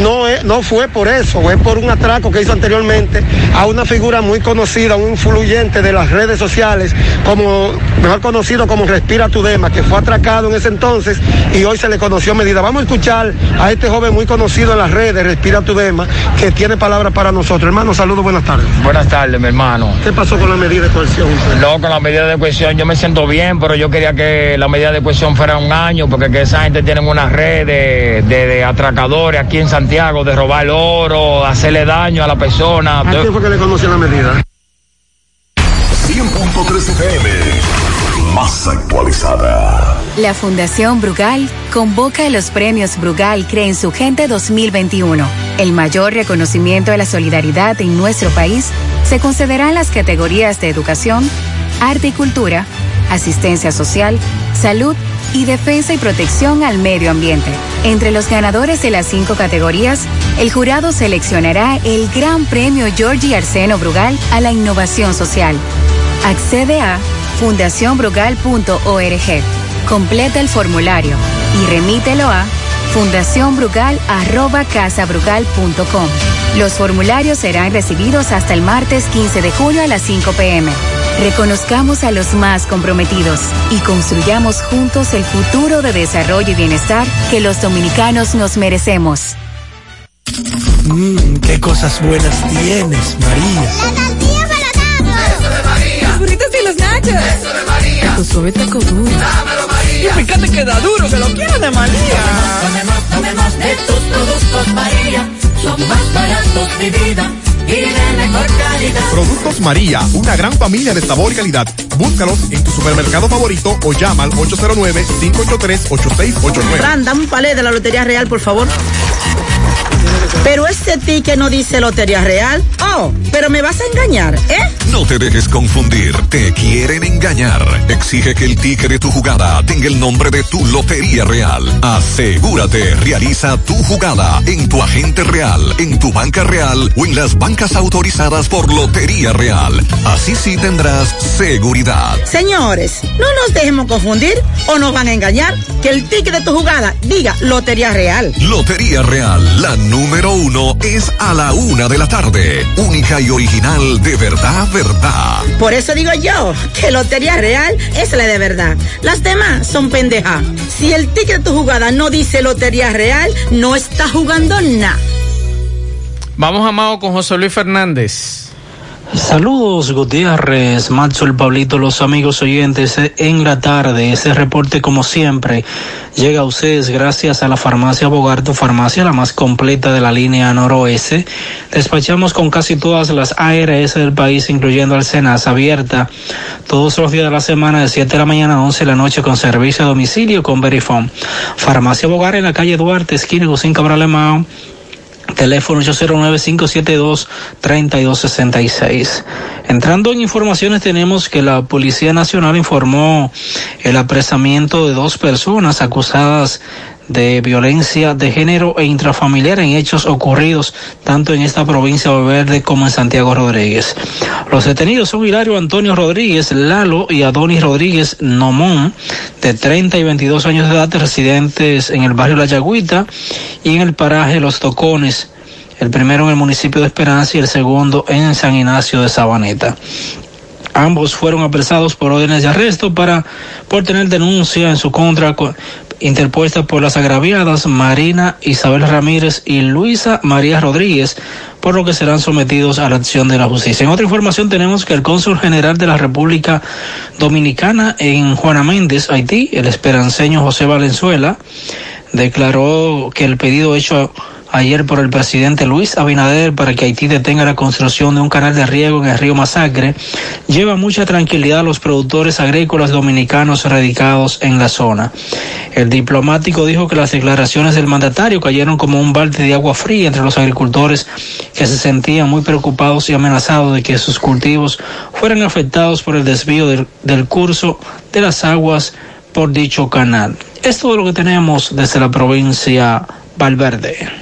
no, es, no fue por eso, es por un atraco que hizo anteriormente a una figura muy conocida, un influyente de las redes sociales, como mejor conocido como Respira Tudema, que fue atracado en ese entonces y hoy se le conoció medida. Vamos a escuchar a este joven muy conocido en las redes, Respira Tudema, que tiene palabras para nosotros. Hermano, saludos, buenas tardes. Buenas tardes, mi hermano. ¿Qué pasó con la medida de coerción? No, con la medida de cohesión yo me siento bien, pero yo quería que la medida de cohesión fuera un año, porque que esa gente tiene una red de, de atracadores aquí en Santiago, de robar el oro, hacer daño a la persona. ¿A quién fue que le conoció la medida? 100.3 FM, más actualizada. La Fundación Brugal convoca a los premios Brugal Cree su Gente 2021. El mayor reconocimiento de la solidaridad en nuestro país se concederá en las categorías de educación, arte y cultura, asistencia social, salud y defensa y protección al medio ambiente. Entre los ganadores de las cinco categorías, el jurado seleccionará el Gran Premio Georgie Arseno Brugal a la innovación social. Accede a fundacionbrugal.org. Completa el formulario y remítelo a fundacionbrugal.casabrugal.com. Los formularios serán recibidos hasta el martes 15 de julio a las 5 pm. Reconozcamos a los más comprometidos y construyamos juntos el futuro de desarrollo y bienestar que los dominicanos nos merecemos. Mmm, qué cosas buenas tienes, María. La tortilla para Eso de María. Los burritos y los nachos. Eso de María. Tu suave taco duro. Dámelo, María. Y fíjate que da duro, que lo quiero de María. Tomemos, tomemos, de tus productos, María. Son más baratos, de vida y de mejor calidad. Productos María, una gran familia de sabor y calidad. Búscalos en tu supermercado favorito o llama al 809-583-8689. Fran, dame un palé de la Lotería Real, por favor. Pero este ticket no dice Lotería Real. Oh, pero me vas a engañar, ¿eh? No te dejes confundir, te quieren engañar. Exige que el ticket de tu jugada tenga el nombre de tu Lotería Real. Asegúrate, realiza tu jugada en tu agente real, en tu banca real o en las bancas autorizadas por Lotería Real. Así sí tendrás seguridad. Señores, no nos dejemos confundir o nos van a engañar. Que el ticket de tu jugada diga Lotería Real. Lotería Real, la número uno es a la una de la tarde. Única y original de verdad, verdad. Por eso digo yo que Lotería Real es la de verdad. Las demás son pendejas. Si el ticket de tu jugada no dice Lotería Real, no está jugando nada. Vamos, Amado, con José Luis Fernández. Saludos Gutiérrez, Macho, el Pablito, los amigos oyentes en la tarde. Ese reporte como siempre llega a ustedes gracias a la farmacia Bogarto, farmacia la más completa de la línea noroeste. Despachamos con casi todas las ARS del país, incluyendo al Senas, abierta todos los días de la semana de 7 de la mañana a 11 de la noche con servicio a domicilio con Verifone. Farmacia Bogar en la calle Duarte, esquina Gusín Cabral Alemão Teléfono 809-572-3266. Entrando en informaciones tenemos que la Policía Nacional informó el apresamiento de dos personas acusadas de violencia de género e intrafamiliar en hechos ocurridos tanto en esta provincia de Verde como en Santiago Rodríguez. Los detenidos son Hilario Antonio Rodríguez Lalo y Adonis Rodríguez Nomón, de 30 y 22 años de edad, residentes en el barrio La Yagüita y en el paraje Los Tocones, el primero en el municipio de Esperanza y el segundo en San Ignacio de Sabaneta. Ambos fueron apresados por órdenes de arresto para por tener denuncia en su contra co- interpuesta por las agraviadas Marina Isabel Ramírez y Luisa María Rodríguez, por lo que serán sometidos a la acción de la justicia. En otra información tenemos que el cónsul general de la República Dominicana en Juana Méndez, Haití, el esperanceño José Valenzuela, declaró que el pedido hecho ayer por el presidente Luis Abinader para que Haití detenga la construcción de un canal de riego en el río Masacre lleva mucha tranquilidad a los productores agrícolas dominicanos radicados en la zona. El diplomático dijo que las declaraciones del mandatario cayeron como un balde de agua fría entre los agricultores que se sentían muy preocupados y amenazados de que sus cultivos fueran afectados por el desvío del, del curso de las aguas por dicho canal. Es todo lo que tenemos desde la provincia Valverde.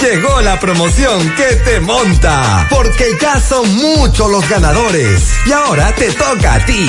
Llegó la promoción que te monta, porque ya son muchos los ganadores. Y ahora te toca a ti.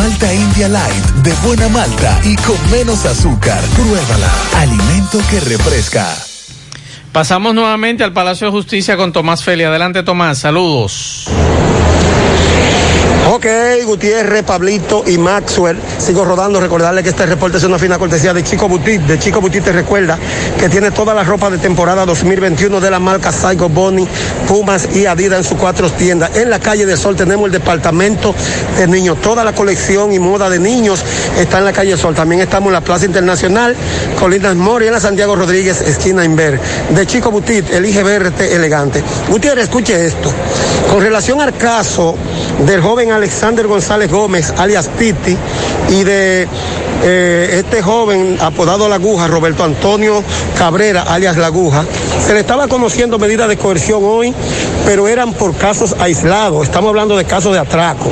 Malta India Light, de buena malta y con menos azúcar. Pruébala. Alimento que refresca. Pasamos nuevamente al Palacio de Justicia con Tomás Feli. Adelante, Tomás. Saludos. Ok, Gutiérrez, Pablito y Maxwell. Sigo rodando. Recordarle que este reporte es una fina cortesía de Chico Butit. De Chico Butit te recuerda que tiene toda la ropa de temporada 2021 de la marca Saigo Bonnie, Pumas y Adidas en sus cuatro tiendas. En la calle del Sol tenemos el departamento de niños. Toda la colección y moda de niños está en la calle del Sol. También estamos en la Plaza Internacional, Colinas Mori, en la Santiago Rodríguez, esquina Inver. De Chico Butit, elige verte elegante. Gutiérrez, escuche esto. Con relación al caso del joven Alexander González Gómez, alias Titi, y de eh, este joven apodado La Aguja, Roberto Antonio Cabrera, alias La Aguja, se le estaba conociendo medidas de coerción hoy, pero eran por casos aislados. Estamos hablando de casos de atraco.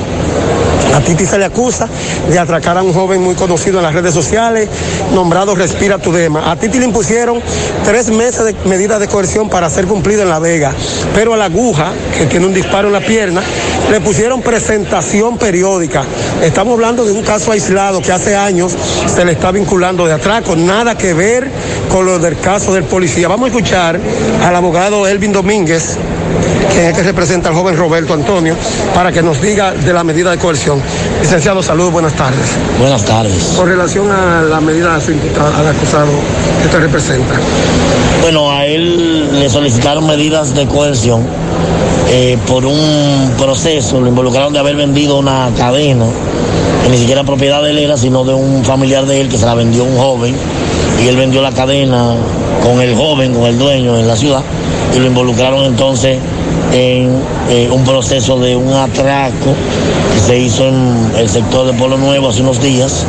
A Titi se le acusa de atracar a un joven muy conocido en las redes sociales, nombrado Respira tu Dema. A Titi le impusieron tres meses de medidas de coerción para ser cumplido en La Vega, pero a la aguja, que tiene un disparo en la pierna, le pusieron presentación periódica. Estamos hablando de un caso aislado que hace años se le está vinculando de atraco, nada que ver con lo del caso del policía. Vamos a escuchar al abogado Elvin Domínguez, quien es el que representa al joven Roberto Antonio, para que nos diga de la medida de coerción. Licenciado, saludos, buenas tardes. Buenas tardes. Con relación a la medida de su imputado, al acusado que usted representa. Bueno, a él le solicitaron medidas de coerción eh, por un proceso, lo involucraron de haber vendido una cadena, que ni siquiera propiedad de él era, sino de un familiar de él que se la vendió a un joven, y él vendió la cadena con el joven, con el dueño en la ciudad, y lo involucraron entonces en eh, un proceso de un atraco que se hizo en el sector de Pueblo Nuevo hace unos días.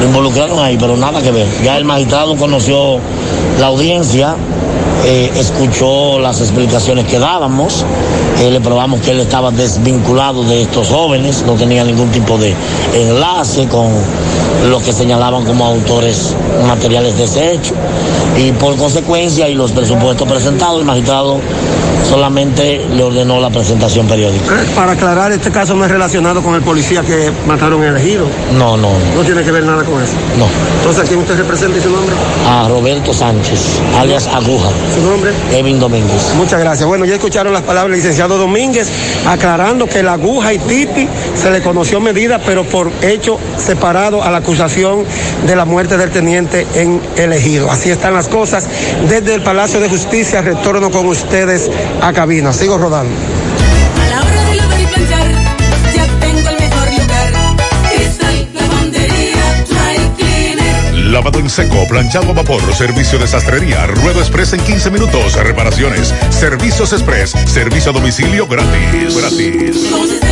Lo involucraron ahí, pero nada que ver. Ya el magistrado conoció la audiencia, eh, escuchó las explicaciones que dábamos, eh, le probamos que él estaba desvinculado de estos jóvenes, no tenía ningún tipo de enlace con lo que señalaban como autores materiales de ese hecho. Y por consecuencia, y los presupuestos presentados, el magistrado solamente le ordenó la presentación periódica. Eh, Para aclarar, este caso no es relacionado con el policía que mataron el ejido. No, no, No tiene que ver nada con eso. no. Entonces, ¿a quién usted representa y su nombre? A Roberto Sánchez, alias Aguja. ¿Su nombre? Evin Domínguez. Muchas gracias. Bueno, ya escucharon las palabras del licenciado Domínguez aclarando que la aguja y Titi se le conoció medida, pero por hecho separado a la acusación de la muerte del teniente en el ejido. Así están las cosas. Desde el Palacio de Justicia retorno con ustedes a cabina. Sigo rodando. A la hora de lavar y planchar, ya tengo el mejor lugar. Cristal Lavandería Dry Cleaner. Lavado en seco, planchado a vapor, servicio de sastrería, ruedo express en 15 minutos, reparaciones, servicios express, servicio a domicilio gratis. Gratis.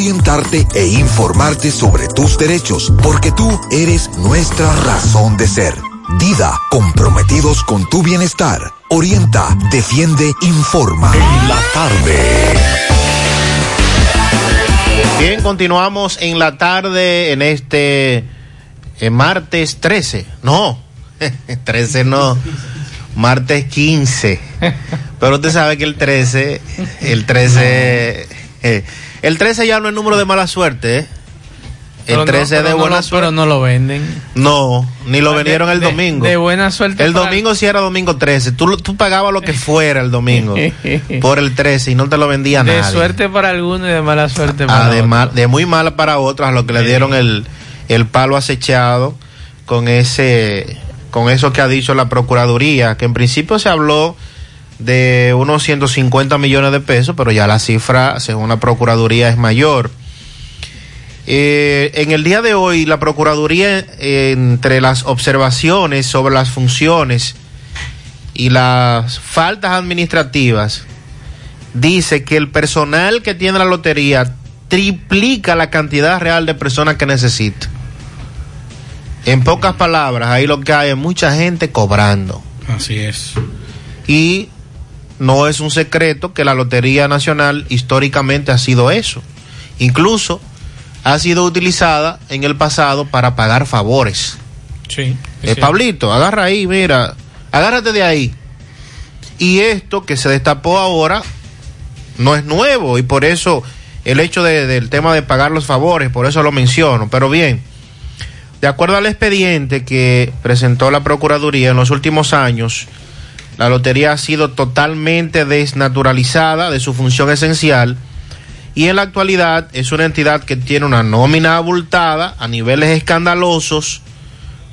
e informarte sobre tus derechos, porque tú eres nuestra razón de ser. Dida, comprometidos con tu bienestar. Orienta, defiende, informa. En la tarde. Bien, continuamos en la tarde en este martes 13. No, 13 no. Martes 15. Pero usted sabe que el 13, el 13, eh, el 13 ya no es número de mala suerte, ¿eh? El Pero no- 13 pero de no buena lo- suerte. Pero no lo venden. No, ni lo De- vendieron el de- domingo. de buena suerte El domingo sí era domingo 13. Tú, tú pagabas lo que fuera el domingo por el 13 y no te lo vendía De nadie. suerte para algunos y de mala suerte para Ah, de, otros. de muy mala para otros, a los que le dieron el, el palo acechado con ese con eso que ha dicho la Procuraduría, que en principio se habló de unos 150 millones de pesos, pero ya la cifra, según la Procuraduría, es mayor. Eh, en el día de hoy, la Procuraduría, eh, entre las observaciones sobre las funciones y las faltas administrativas, dice que el personal que tiene la lotería triplica la cantidad real de personas que necesita. En pocas palabras, ahí lo que hay es mucha gente cobrando. Así es. Y no es un secreto que la Lotería Nacional históricamente ha sido eso. Incluso ha sido utilizada en el pasado para pagar favores. Sí. Eh, Pablito, agarra ahí, mira, agárrate de ahí. Y esto que se destapó ahora no es nuevo y por eso el hecho de- del tema de pagar los favores, por eso lo menciono. Pero bien, de acuerdo al expediente que presentó la Procuraduría en los últimos años, la lotería ha sido totalmente desnaturalizada de su función esencial y en la actualidad es una entidad que tiene una nómina abultada a niveles escandalosos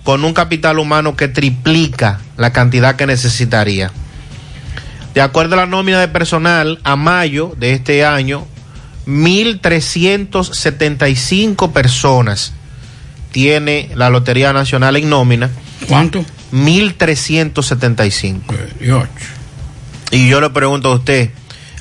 con un capital humano que triplica la cantidad que necesitaría. De acuerdo a la nómina de personal, a mayo de este año, 1.375 personas tiene la Lotería Nacional en nómina. ¿Cuánto? 1.375. Y yo le pregunto a usted,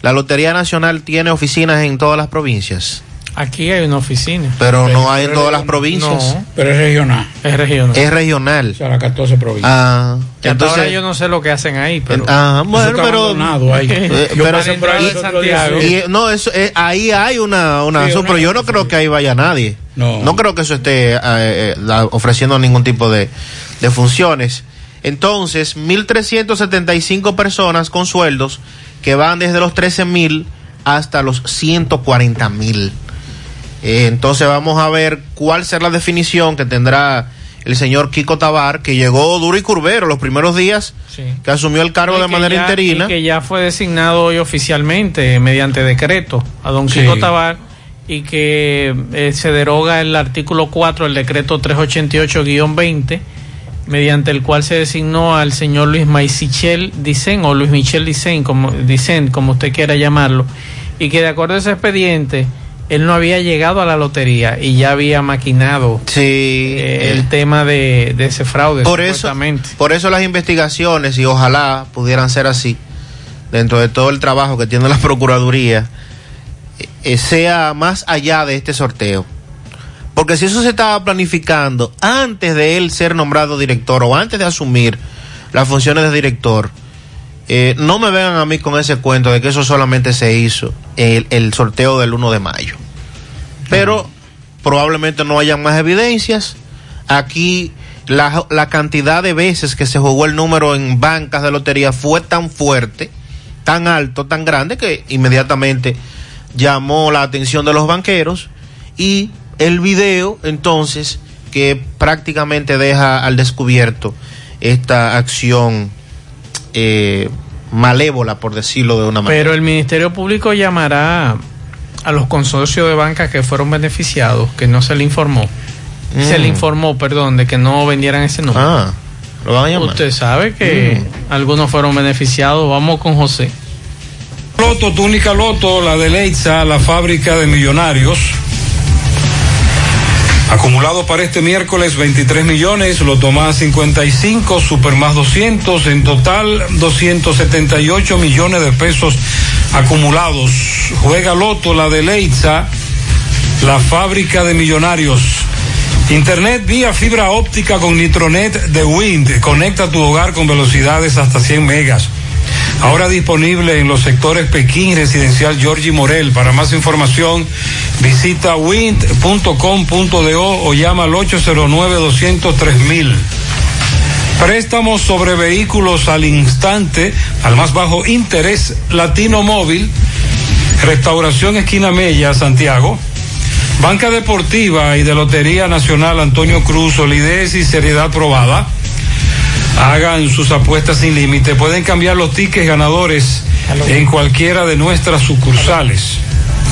¿la Lotería Nacional tiene oficinas en todas las provincias? Aquí hay una oficina. Pero no hay en todas las provincias. No, Pero es regional. es regional. Es regional. O sea, las 14 provincias. Ah, Que hasta ahora entonces, yo no sé lo que hacen ahí, pero... ah, bueno, está pero abandonado ahí. Eh, Yo pero y- y- y- no, eso, eh, ahí hay una, una, Sí, eso, una- pero yo no creo que ahí vaya nadie. No. creo que eso esté eh, eh, la- ofreciendo ningún tipo de, de funciones. Entonces, 1.375 personas con sueldos que van desde los 13.000 hasta los 140.000. Eh, entonces vamos a ver cuál será la definición que tendrá el señor Kiko Tabar, que llegó duro y curvero los primeros días Sí. que asumió el cargo Y de manera ya- interina. y que ya fue designado hoy oficialmente mediante decreto a don Sí. Kiko Tabar y que eh, se deroga el artículo 4 del decreto 388-20 mediante el cual se designó al señor Luis Maisichel Dicen o Luis Michel Dicen como, Dicen, como usted quiera llamarlo, y que de acuerdo a ese expediente él no había llegado a la lotería y ya había maquinado eh, el tema de, de ese fraude. Por eso, por eso las investigaciones, y ojalá pudieran ser así, dentro de todo el trabajo que tiene la Procuraduría, eh, sea más allá de este sorteo. Porque si eso se estaba planificando antes de él ser nombrado director o antes de asumir las funciones de director, eh, no me vengan a mí con ese cuento de que eso solamente se hizo el, el sorteo del 1 de mayo. Pero probablemente no haya más evidencias. Aquí la, la cantidad de veces que se jugó el número en bancas de lotería fue tan fuerte, tan alto, tan grande, que inmediatamente llamó la atención de los banqueros y el video entonces que prácticamente deja al descubierto esta acción eh, malévola, por decirlo de una manera. Pero el Ministerio Público llamará a los consorcios de bancas que fueron beneficiados, que no se le informó. Se Mm. le informó, perdón, de que no vendieran ese número. Ah, lo van a llamar. Usted sabe que algunos fueron beneficiados. Vamos con José. Loto, túnica Loto, la de Leitza, la fábrica de millonarios. Acumulado para este miércoles 23 millones, Loto más 55, Super más 200, en total 278 millones de pesos acumulados. Juega Loto, la de Leitza, la fábrica de millonarios. Internet vía fibra óptica con Nitronet de Wind. Conecta tu hogar con velocidades hasta 100 megas. Ahora disponible en los sectores Pekín Residencial Georgie Morel. Para más información, visita wind.com.do o llama al 809-203 Préstamos sobre vehículos al instante, al más bajo interés, Latino Móvil, Restauración Esquina Mella, Santiago. Banca Deportiva y de Lotería Nacional Antonio Cruz, solidez y seriedad probada. Hagan sus apuestas sin límite. Pueden cambiar los tickets ganadores en cualquiera de nuestras sucursales.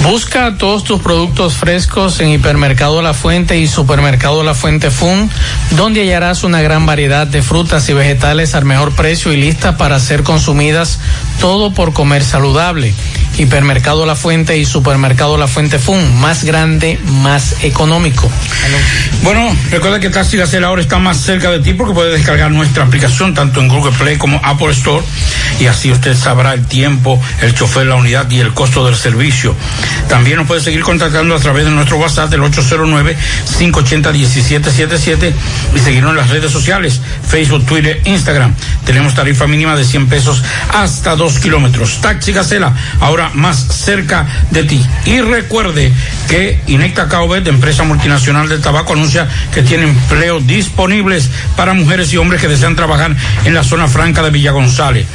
Busca todos tus productos frescos en Hipermercado La Fuente y Supermercado La Fuente Fun, donde hallarás una gran variedad de frutas y vegetales al mejor precio y listas para ser consumidas, todo por comer saludable. Hipermercado La Fuente y Supermercado La Fuente Fun, más grande, más económico. Bueno, recuerda que Taxi Gacela ahora está más cerca de ti porque puede descargar nuestra aplicación tanto en Google Play como Apple Store y así usted sabrá el tiempo, el chofer, la unidad y el costo del servicio. También nos puede seguir contactando a través de nuestro WhatsApp del 809-580-1777 y seguirnos en las redes sociales, Facebook, Twitter, Instagram. Tenemos tarifa mínima de 100 pesos hasta 2 kilómetros. Taxi Gacela, ahora más cerca de ti. Y recuerde que Inecta Caobet, empresa multinacional del tabaco, anuncia que tiene empleos disponibles para mujeres y hombres que desean trabajar en la zona franca de Villa González.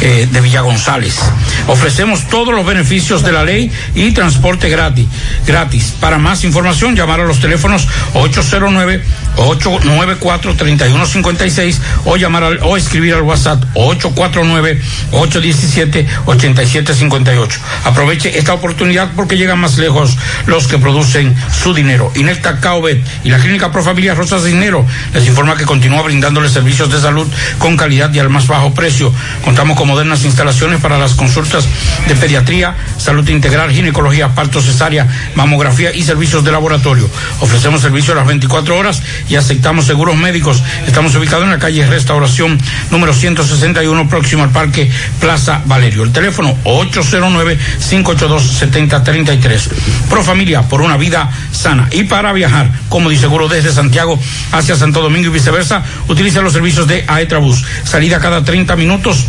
eh, de Villa González. Ofrecemos todos los beneficios de la ley y transporte gratis. Gratis. Para más información, llamar a los teléfonos 809 894 3156 o llamar al- o escribir al WhatsApp 849 817 8758. Aproveche esta oportunidad porque llegan más lejos los que producen su dinero. Inelta Caobet y la Clínica Profamilia Rosas Dinero les informa que continúa brindándoles servicios de salud con calidad y al más bajo precio. Contamos con modernas instalaciones para las consultas de pediatría, salud integral, ginecología, parto cesárea, mamografía y servicios de laboratorio. Ofrecemos servicios a las 24 horas y aceptamos seguros médicos. Estamos ubicados en la calle Restauración número 161 próximo al Parque Plaza Valerio. El teléfono 809-582-7033. Pro Familia por una vida sana. Y para viajar, como dice seguro desde Santiago hacia Santo Domingo y viceversa, utiliza los servicios de Aetrabús. Salida cada 30 minutos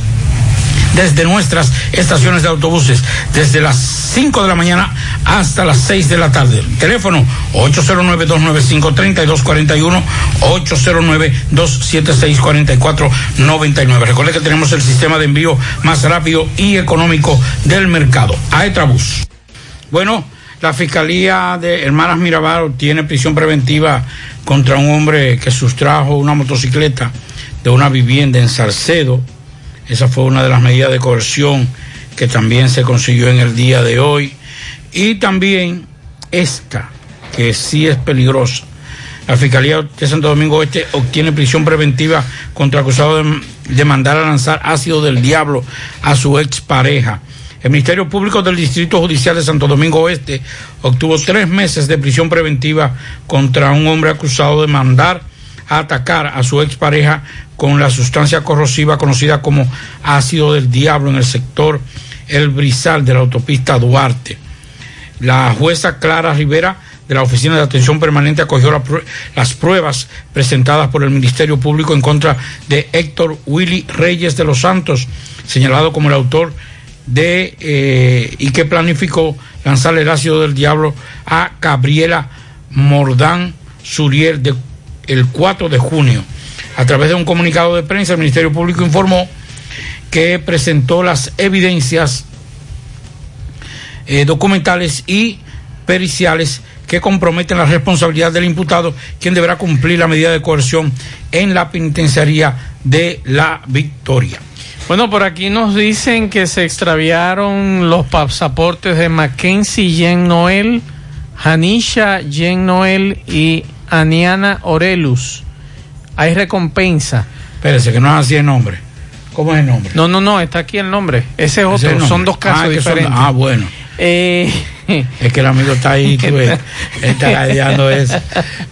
desde nuestras estaciones de autobuses, desde las 5 de la mañana hasta las 6 de la tarde. Teléfono 809-295-3241, 809-276-4499. Recuerde que tenemos el sistema de envío más rápido y económico del mercado. Aetrabús. Bueno, la Fiscalía de Hermanas Mirabal tiene prisión preventiva contra un hombre que sustrajo una motocicleta de una vivienda en Salcedo. Esa fue una de las medidas de coerción que también se consiguió en el día de hoy. Y también esta, que sí es peligrosa. La Fiscalía de Santo Domingo Este obtiene prisión preventiva contra acusado de, de mandar a lanzar ácido del diablo a su expareja. El Ministerio Público del Distrito Judicial de Santo Domingo Oeste obtuvo tres meses de prisión preventiva contra un hombre acusado de mandar a atacar a su expareja con la sustancia corrosiva conocida como ácido del diablo en el sector El Brizal de la autopista Duarte. La jueza Clara Rivera de la Oficina de Atención Permanente acogió las pruebas presentadas por el Ministerio Público en contra de Héctor Willy Reyes de los Santos, señalado como el autor de eh, y que planificó lanzar el ácido del diablo a Gabriela Mordán Suriel de, el 4 de junio. A través de un comunicado de prensa, el Ministerio Público informó que presentó las evidencias eh, documentales y periciales que comprometen la responsabilidad del imputado, quien deberá cumplir la medida de coerción en la penitenciaría de la Victoria. Bueno, por aquí nos dicen que se extraviaron los pasaportes de Mackenzie Jen Noel, Hanisha Jen Noel y Aniana Orelus. Hay recompensa. Espérese, que no es así el nombre. ¿Cómo es el nombre? No, no, no, está aquí el nombre. Ese es Ese otro, es son dos casos Ah, son- diferentes. ah, bueno. Eh, Es que el amigo está ahí, tú ves, está galdeando eso.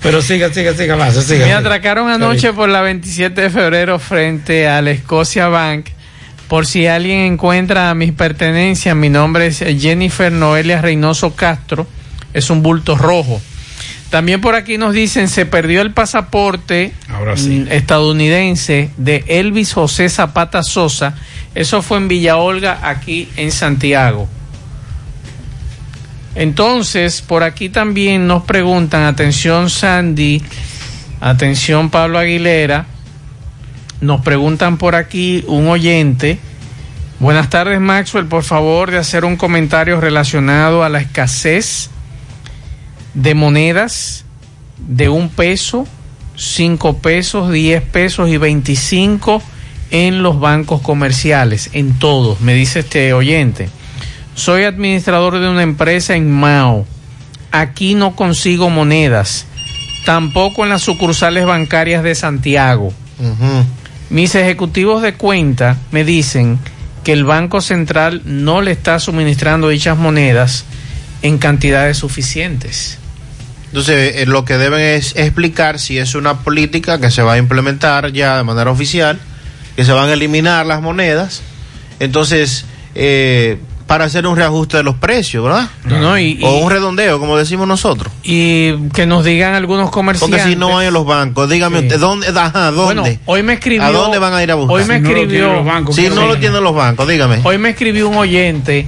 Pero siga, siga, siga más, siga. Me atracaron anoche por la 27 de febrero frente al Scotia Bank. Por si alguien encuentra mis pertenencias, mi nombre es Jennifer Noelia Reynoso Castro. Es un bulto rojo. También por aquí nos dicen se perdió el pasaporte Ahora sí. mm, estadounidense de Elvis José Zapata Sosa. Eso fue en Villa Olga, aquí en Santiago. Entonces, por aquí también nos preguntan, atención Sandy, atención Pablo Aguilera, nos preguntan por aquí un oyente. Buenas tardes Maxwell, por favor de hacer un comentario relacionado a la escasez de monedas de un peso, cinco pesos, diez pesos y veinticinco en los bancos comerciales, en todos, me dice este oyente. Soy administrador de una empresa en Mao. Aquí no consigo monedas, tampoco en las sucursales bancarias de Santiago. Mis ejecutivos de cuenta me dicen que que el Banco Central no le está suministrando dichas monedas en cantidades suficientes. Entonces, eh, lo que deben es explicar si es una política que se va a implementar ya de manera oficial, que se van a eliminar las monedas. Entonces, eh, para hacer un reajuste de los precios, ¿verdad? No, no, y- o un redondeo, como decimos nosotros. Y que nos digan algunos comerciantes. Porque si no hay en los bancos, dígame Sí. usted, ¿dónde, ajá, ¿dónde? Bueno, hoy me escribió. ¿A dónde van a ir a buscar? Hoy me escribió. si no lo tienen los bancos, dígame. Hoy me escribió un oyente.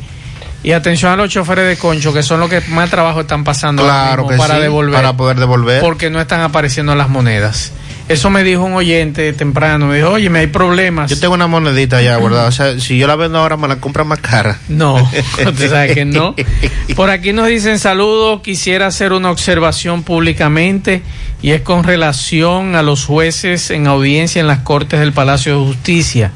Y atención a los choferes de concho, que son los que más trabajo están pasando Claro mismo que para sí, devolver. para poder devolver. Porque no están apareciendo las monedas. Eso me dijo un oyente temprano. Me dijo, oye, me hay problemas. Yo tengo una monedita ya guardada. O sea, si yo la vendo ahora, me la compran más cara. No, usted sabe que no. Por aquí nos dicen saludos, quisiera hacer una observación públicamente y es con relación a los jueces en audiencia en las Cortes del Palacio de Justicia.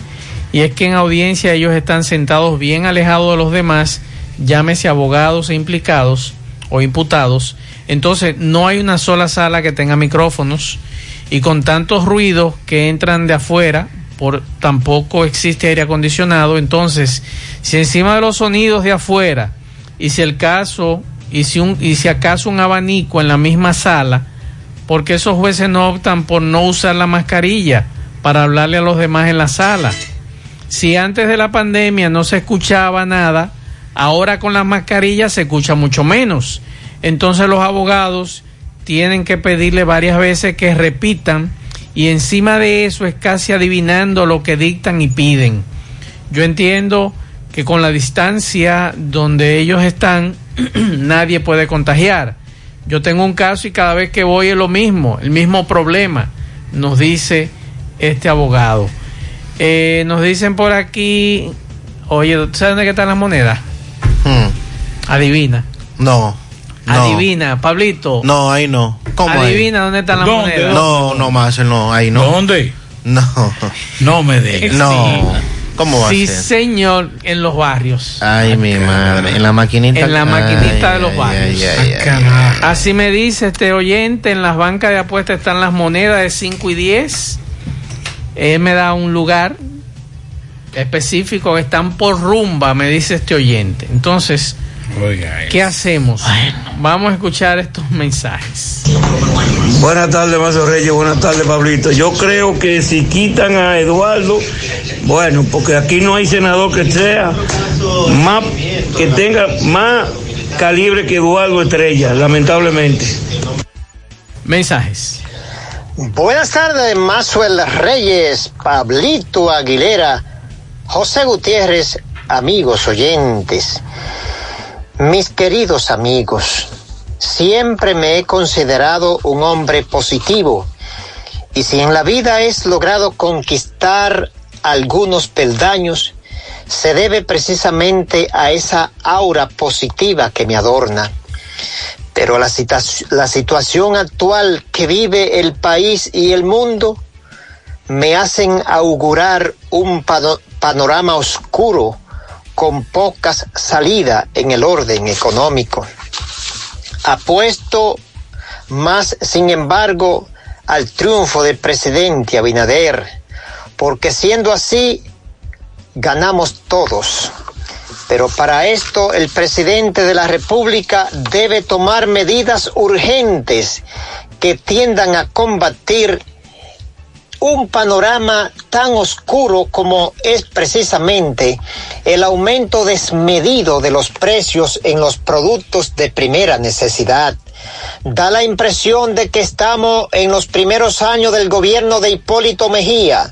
Y es que en audiencia ellos están sentados bien alejados de los demás, llámese abogados e implicados o imputados. Entonces no hay una sola sala que tenga micrófonos y con tantos ruidos que entran de afuera, por tampoco existe aire acondicionado, entonces si encima de los sonidos de afuera y si el caso y si un y si acaso un abanico en la misma sala, porque esos jueces no optan por no usar la mascarilla para hablarle a los demás en la sala. Si antes de la pandemia no se escuchaba nada, ahora con las mascarillas se escucha mucho menos. Entonces los abogados tienen que pedirle varias veces que repitan y encima de eso es casi adivinando lo que dictan y piden. Yo entiendo que con la distancia donde ellos están nadie puede contagiar. Yo tengo un caso y cada vez que voy es lo mismo, el mismo problema, nos dice este abogado. Eh, nos dicen por aquí, oye, ¿tú ¿sabes dónde están las monedas? Adivina. No. no. Adivina, Pablito. No, ahí no. ¿Cómo ahí? Adivina dónde están las monedas. No, no más, no, ahí no. ¿Dónde? No. No me dejes. No. ¿Cómo va Sí, a ser? señor, en los barrios. Ay, mi madre. En la maquinita. En la maquinita Ay, de los ay, barrios. ay, ay, ay. Así me dice este oyente, en las bancas de apuestas están las monedas de 5 y 10. Él me da un lugar específico que están por rumba, me dice este oyente. Entonces, ¿qué hacemos? Vamos a escuchar estos mensajes. Buenas tardes, Mazo Reyes. Buenas tardes, Pablito. Yo creo que si quitan a Eduardo, bueno, porque aquí no hay senador que sea más, que tenga más calibre que Eduardo Estrella, lamentablemente. Mensajes. Buenas tardes, Mazuel Reyes, Pablito Aguilera, José Gutiérrez, amigos oyentes. Mis queridos amigos, siempre me he considerado un hombre positivo y si en la vida es logrado conquistar algunos peldaños, se debe precisamente a esa aura positiva que me adorna. Pero la, situa- la situación actual que vive el país y el mundo me hacen augurar un pano- panorama oscuro con pocas salidas en el orden económico. Apuesto más, sin embargo, al triunfo del presidente Abinader, porque siendo así, ganamos todos. Pero para esto el presidente de la República debe tomar medidas urgentes que tiendan a combatir un panorama tan oscuro como es precisamente el aumento desmedido de los precios en los productos de primera necesidad. Da la impresión de que estamos en los primeros años del gobierno de Hipólito Mejía,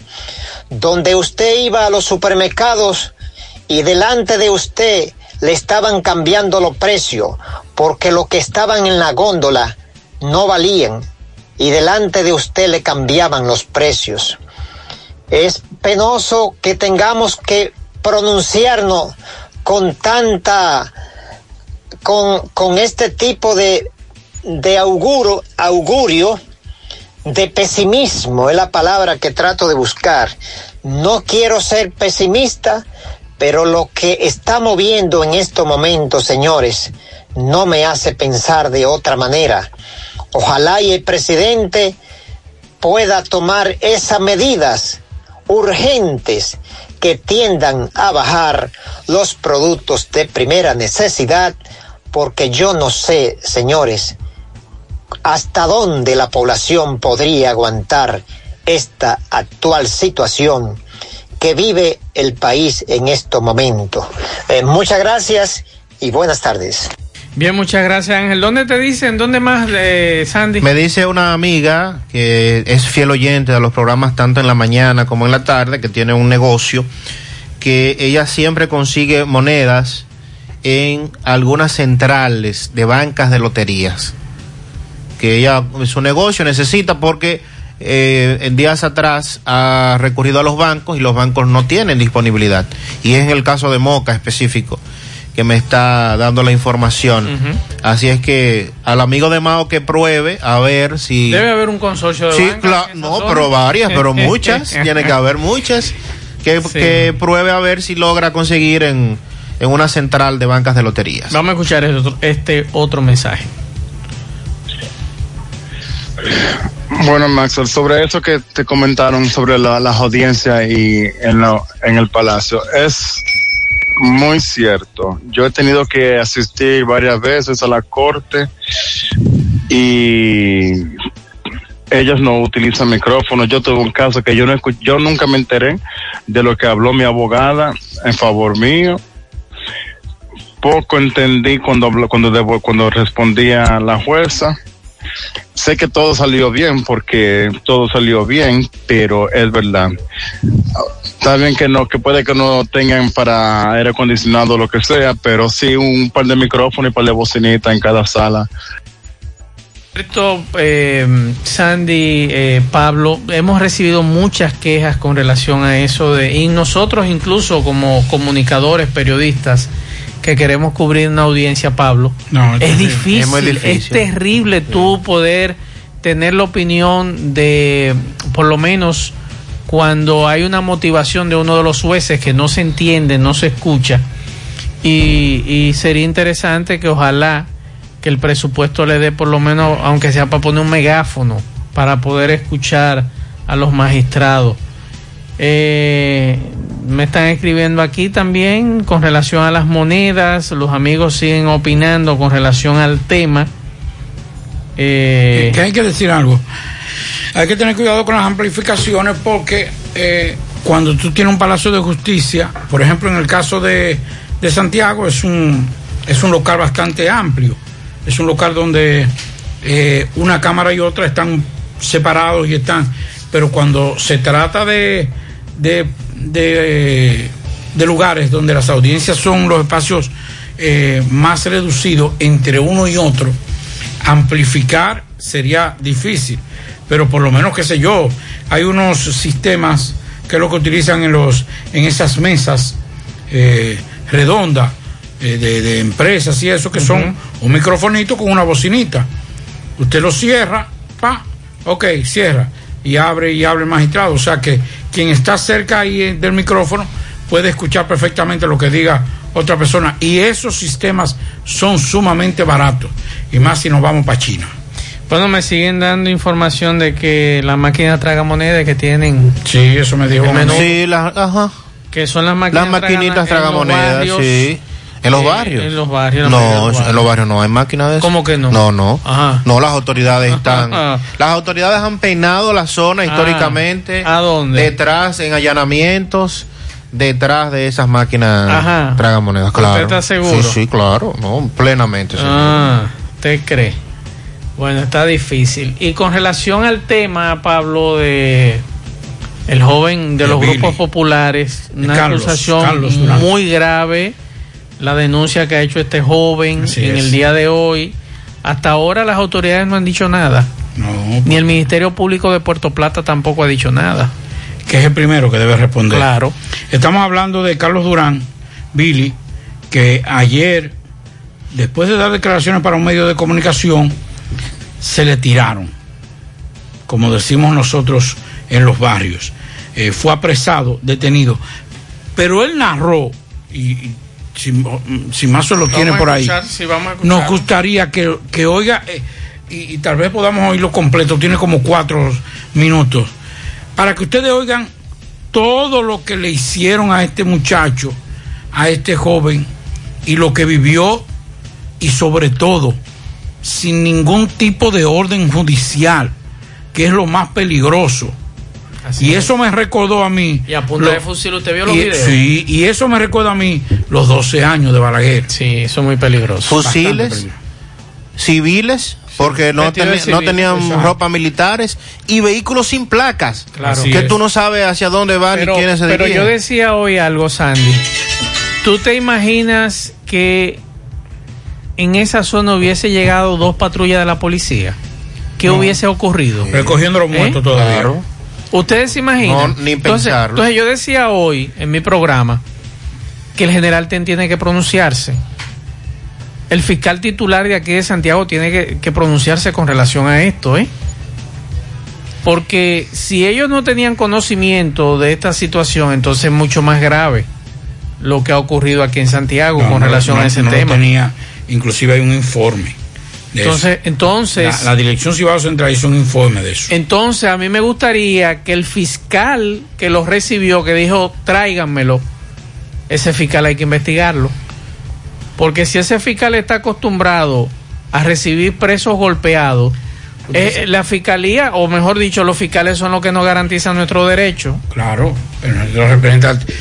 donde usted iba a los supermercados y delante de usted le estaban cambiando los precios porque lo que estaban en la góndola no valían y delante de usted le cambiaban los precios. Es penoso que tengamos que pronunciarnos con tanta, con, con este tipo de, de auguro, augurio, de pesimismo, es la palabra que trato de buscar. No quiero ser pesimista, pero lo que estamos viendo en estos momentos, señores, no me hace pensar de otra manera. Ojalá y el presidente pueda tomar esas medidas urgentes que tiendan a bajar los productos de primera necesidad, porque yo no sé, señores, hasta dónde la población podría aguantar esta actual situación que vive el país en estos momentos. Eh, muchas gracias y buenas tardes. Bien, muchas gracias Ángel. ¿Dónde te dicen? ¿Dónde más, eh, Sandy? Me dice una amiga que es fiel oyente de los programas tanto en la mañana como en la tarde, que tiene un negocio, que ella siempre consigue monedas en algunas centrales de bancas de loterías. Que ella, su negocio necesita porque eh, en días atrás ha recurrido a los bancos y los bancos no tienen disponibilidad. Y es el caso de Moca específico que me está dando la información. Así es que al amigo de Mao que pruebe a ver si... Debe haber un consorcio de Sí, claro, no, zona. pero varias, pero muchas, tiene que haber muchas, que, Sí. que pruebe a ver si logra conseguir en, en una central de bancas de loterías. Vamos a escuchar este otro, este otro mensaje. Bueno, Maxwell, sobre eso que te comentaron sobre la- las audiencias y en, lo- en el palacio, es muy cierto. Yo he tenido que asistir varias veces a la corte y ellos no utilizan micrófono. Yo tuve un caso que yo no yo nunca me enteré de lo que habló mi abogada en favor mío. Poco entendí cuando cuando cuando respondía la jueza sé que todo salió bien porque todo salió bien, pero es verdad. Está bien que no, que puede que no tengan para aire acondicionado o lo que sea, pero sí un par de micrófonos y par de bocinitas en cada sala. Eh, Sandy, eh, Pablo, hemos recibido muchas quejas con relación a eso de, y nosotros incluso como comunicadores, periodistas, que queremos cubrir una audiencia, Pablo, No, es, es difícil, es muy es difícil. terrible tú poder tener la opinión de, por lo menos, cuando hay una motivación de uno de los jueces que no se entiende, no se escucha, y, y sería interesante que ojalá que el presupuesto le dé por lo menos, aunque sea para poner un megáfono, para poder escuchar a los magistrados. Eh, me están escribiendo aquí también con relación a las monedas, los amigos siguen opinando con relación al tema. Eh, hay que decir algo. Hay que tener cuidado con las amplificaciones porque eh, cuando tú tienes un palacio de justicia, por ejemplo en el caso de, de Santiago, es un, es un local bastante amplio. Es un local donde eh, una cámara y otra están separados y están. Pero cuando se trata de, de, de, de lugares donde las audiencias son los espacios eh, más reducidos entre uno y otro, amplificar sería difícil, pero por lo menos, qué sé yo, hay unos sistemas que es lo que utilizan en, los, en esas mesas eh, redondas eh, de, de empresas y eso, que son un microfonito con una bocinita. Usted lo cierra, pa, ok, cierra, y abre y abre el magistrado. O sea que quien está cerca ahí eh, del micrófono puede escuchar perfectamente lo que diga otra persona. Y esos sistemas son sumamente baratos, y más si nos vamos para China. bueno, me siguen dando información de que la máquina traga moneda que tienen. Sí, eso me dijo. menú, Sí, las, ajá. que son las máquinas. Las maquinitas los tragamonedas, barrios, sí. ¿En los eh, barrios? En los barrios. No, los en los barrios no hay máquinas de eso. ¿Cómo que no? No, no. Ajá. No, las autoridades están. Ajá. Las autoridades han peinado la zona históricamente. ¿A dónde? Detrás, en allanamientos, detrás de esas máquinas Ajá. tragamonedas, ¿Usted claro. está seguro? Sí, sí, claro, no, plenamente. seguro. Ah, ¿te cree? Bueno, está difícil. Y con relación al tema, Pablo, de el joven de De los Billy. grupos populares, una Carlos, acusación Carlos muy grave, la denuncia que ha hecho este joven Así en es. el día de hoy. Hasta ahora las autoridades no han dicho nada. No, Ni el Ministerio Público de Puerto Plata tampoco ha dicho nada. que es el primero que debe responder. Claro. Estamos hablando de Carlos Durán, Billy, que ayer, después de dar declaraciones para un medio de comunicación, se le tiraron, como decimos nosotros en los barrios. Eh, fue apresado, detenido, pero él narró, y si, si más se lo tiene Vamos por ahí, escuchar, nos gustaría que, que oiga, eh, y, y tal vez podamos oírlo completo, tiene como cuatro minutos, para que ustedes oigan todo lo que le hicieron a este muchacho, a este joven, y lo que vivió, y sobre todo, sin ningún tipo de orden judicial, que es lo más peligroso. Y eso me recordó a mí. Y a punta lo- de fusil, ¿usted vio los y- videos? Sí, y eso me recuerda a mí los 12 años de Balaguer. Sí, eso es muy peligroso. Fusiles, civiles, porque no, tenían exacto. ropa militares, y vehículos sin placas. Claro. Que Así tú es. no sabes hacia dónde van pero, y quiénes se pero dirigen. yo decía hoy algo, Sandy. ¿Tú te imaginas que en esa zona hubiese llegado dos patrullas de la policía? ¿Qué No. hubiese ocurrido? Recogiendo los muertos ¿Eh? todavía. Claro. ¿Ustedes se imaginan? No, ni entonces, pensarlo. entonces yo decía hoy en mi programa que el general Ten tiene que pronunciarse. El fiscal titular de aquí de Santiago tiene que, que pronunciarse con relación a esto, ¿eh? Porque si ellos no tenían conocimiento de esta situación, entonces es mucho más grave lo que ha ocurrido aquí en Santiago No, con no, relación no, a ese no lo tema. tenía, inclusive hay un informe. Entonces, entonces, la, la Dirección Cibao Central hizo un informe de eso. Entonces, a mí me gustaría que el fiscal que lo recibió, que dijo, tráiganmelo, ese fiscal hay que investigarlo. Porque si ese fiscal está acostumbrado a recibir presos golpeados, eh, la fiscalía, o mejor dicho, los fiscales son los que nos garantizan nuestro derecho. Claro, pero los representantes.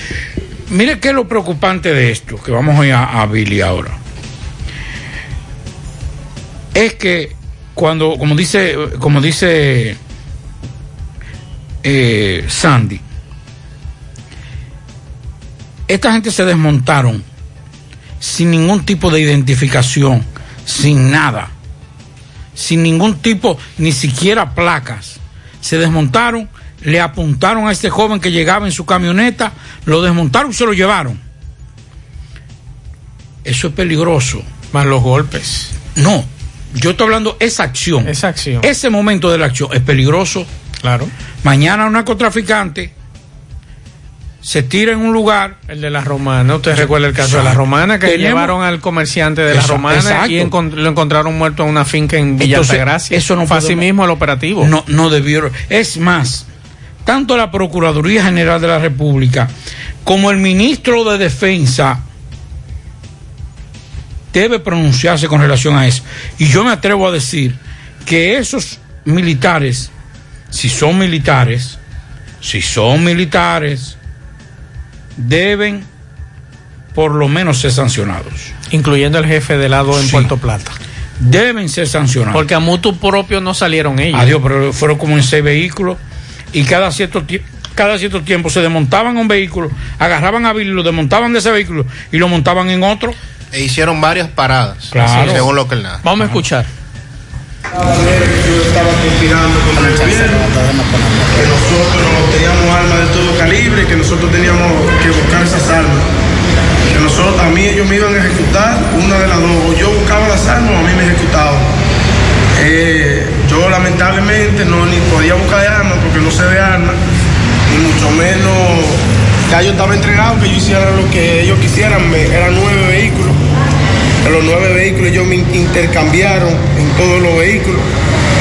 Mire qué es lo preocupante de esto, que vamos a ir a, a Billy ahora. Es que cuando, como dice, como dice eh, Sandy, esta gente se desmontaron sin ningún tipo de identificación, sin nada, sin ningún tipo, ni siquiera placas. Se desmontaron, le apuntaron a este joven que llegaba en su camioneta, lo desmontaron y se lo llevaron. Eso es peligroso. Más los golpes. No, yo estoy hablando esa acción. Esa acción. Ese momento de la acción es peligroso. Claro. Mañana un narcotraficante se tira en un lugar. El de la romana, usted recuerda el caso de la romana, que Tenemos- llevaron al comerciante de la Exacto, romana y encont- lo encontraron muerto en una finca en Villa Altagracia. eso no fue así mismo el operativo. No, no debió. Es más, tanto la Procuraduría General de la República como el ministro de Defensa debe pronunciarse con relación a eso. Y yo me atrevo a decir que esos militares, si son militares, si son militares, deben por lo menos ser sancionados. Incluyendo el jefe de lado en Sí. Puerto Plata. Deben ser sancionados. Porque a mutuo propio no salieron ellos. Adiós, pero fueron como en seis vehículos y cada cierto tiempo. Cada cierto tiempo se desmontaban un vehículo, agarraban a Billy, lo desmontaban de ese vehículo y lo montaban en otro. E hicieron varias paradas, Claro. según lo que él narra. Vamos a escuchar. yo estaba conspirando con el gobierno, que nosotros teníamos armas de todo calibre, que nosotros teníamos que buscar esas armas. Que nosotros, a mí ellos me iban a ejecutar, una de las dos, o yo buscaba las armas o a mí me ejecutaban. Eh, yo lamentablemente no ni podía buscar armas porque no sé de armas, ni mucho menos ya yo estaba entregado que yo hiciera lo que ellos quisieran, me- eran nueve vehículos. De los nueve vehículos ellos me intercambiaron en todos los vehículos.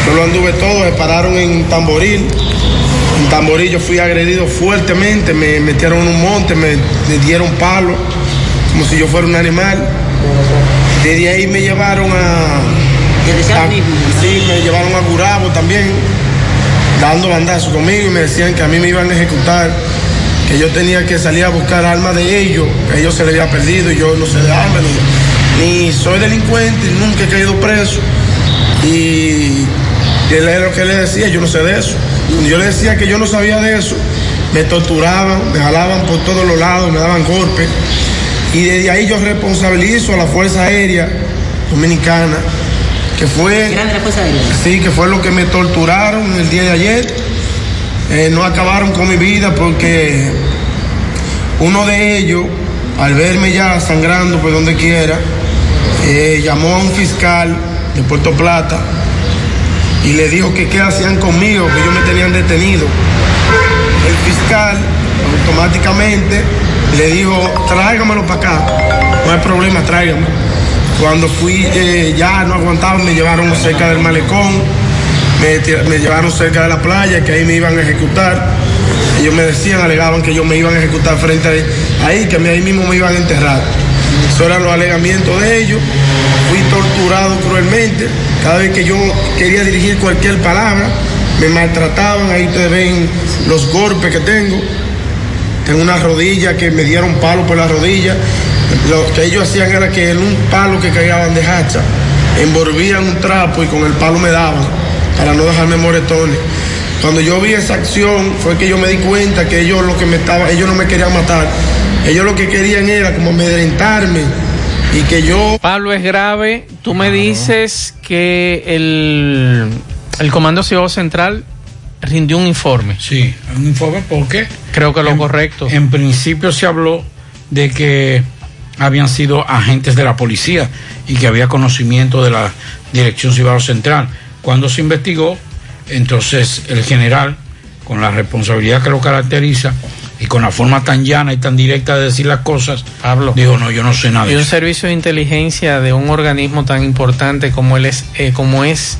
Yo lo anduve todo, se pararon en Tamboril. En Tamboril yo fui agredido fuertemente, me metieron en un monte, me, me dieron palo, como si yo fuera un animal. Desde ahí me llevaron a... a- sí, me llevaron a Gurabo también, dando bandazos conmigo y me decían que a mí me iban a ejecutar, que yo tenía que salir a buscar armas de ellos, que ellos se les había perdido y yo no sé de armas, ni, ni soy delincuente, nunca he caído preso. Y él era lo que le decía, yo no sé de eso. Cuando yo le decía que yo no sabía de eso, me torturaban, me jalaban por todos los lados, me daban golpes. Y desde ahí yo responsabilizo a la Fuerza Aérea Dominicana, que fue... Sí, que fue lo que me torturaron el día de ayer. Eh, no acabaron con mi vida porque uno de ellos, al verme ya sangrando por donde quiera, eh, llamó a un fiscal de Puerto Plata y le dijo que qué hacían conmigo, que ellos me tenían detenido. El fiscal automáticamente le dijo, tráigamelo para acá, no hay problema, tráigame. Cuando fui, eh, ya no aguantaba, me llevaron cerca del malecón, me, llevaron cerca de la playa, que ahí me iban a ejecutar. Ellos me decían, alegaban que ellos me iban a ejecutar frente a ahí, que ahí mismo me iban a enterrar. Eso eran los alegamientos de ellos. Fui torturado cruelmente. Cada vez que yo quería dirigir cualquier palabra, me maltrataban. Ahí ustedes ven los golpes que tengo. Tengo una rodilla que me dieron palo por la rodilla. Lo que ellos hacían era que en un palo que cargaban de hacha, envolvían un trapo y con el palo me daban para no dejarme moretones. Cuando yo vi esa acción fue que yo me di cuenta que ellos lo que me estaba, ellos no me querían matar. Ellos lo que querían era como amedrentarme y que yo Pablo es grave. Tú me dices que el, el Comando Ciudad Central rindió un informe. Sí, un informe porque creo que lo en, correcto. En principio se habló de que habían sido agentes de la policía y que había conocimiento de la Dirección Civil Central. Cuando se investigó, entonces el general, con la responsabilidad que lo caracteriza y con la forma tan llana y tan directa de decir las cosas, Pablo. dijo, no, yo no sé nada. Y un servicio de inteligencia de un organismo tan importante como, él es, eh, como es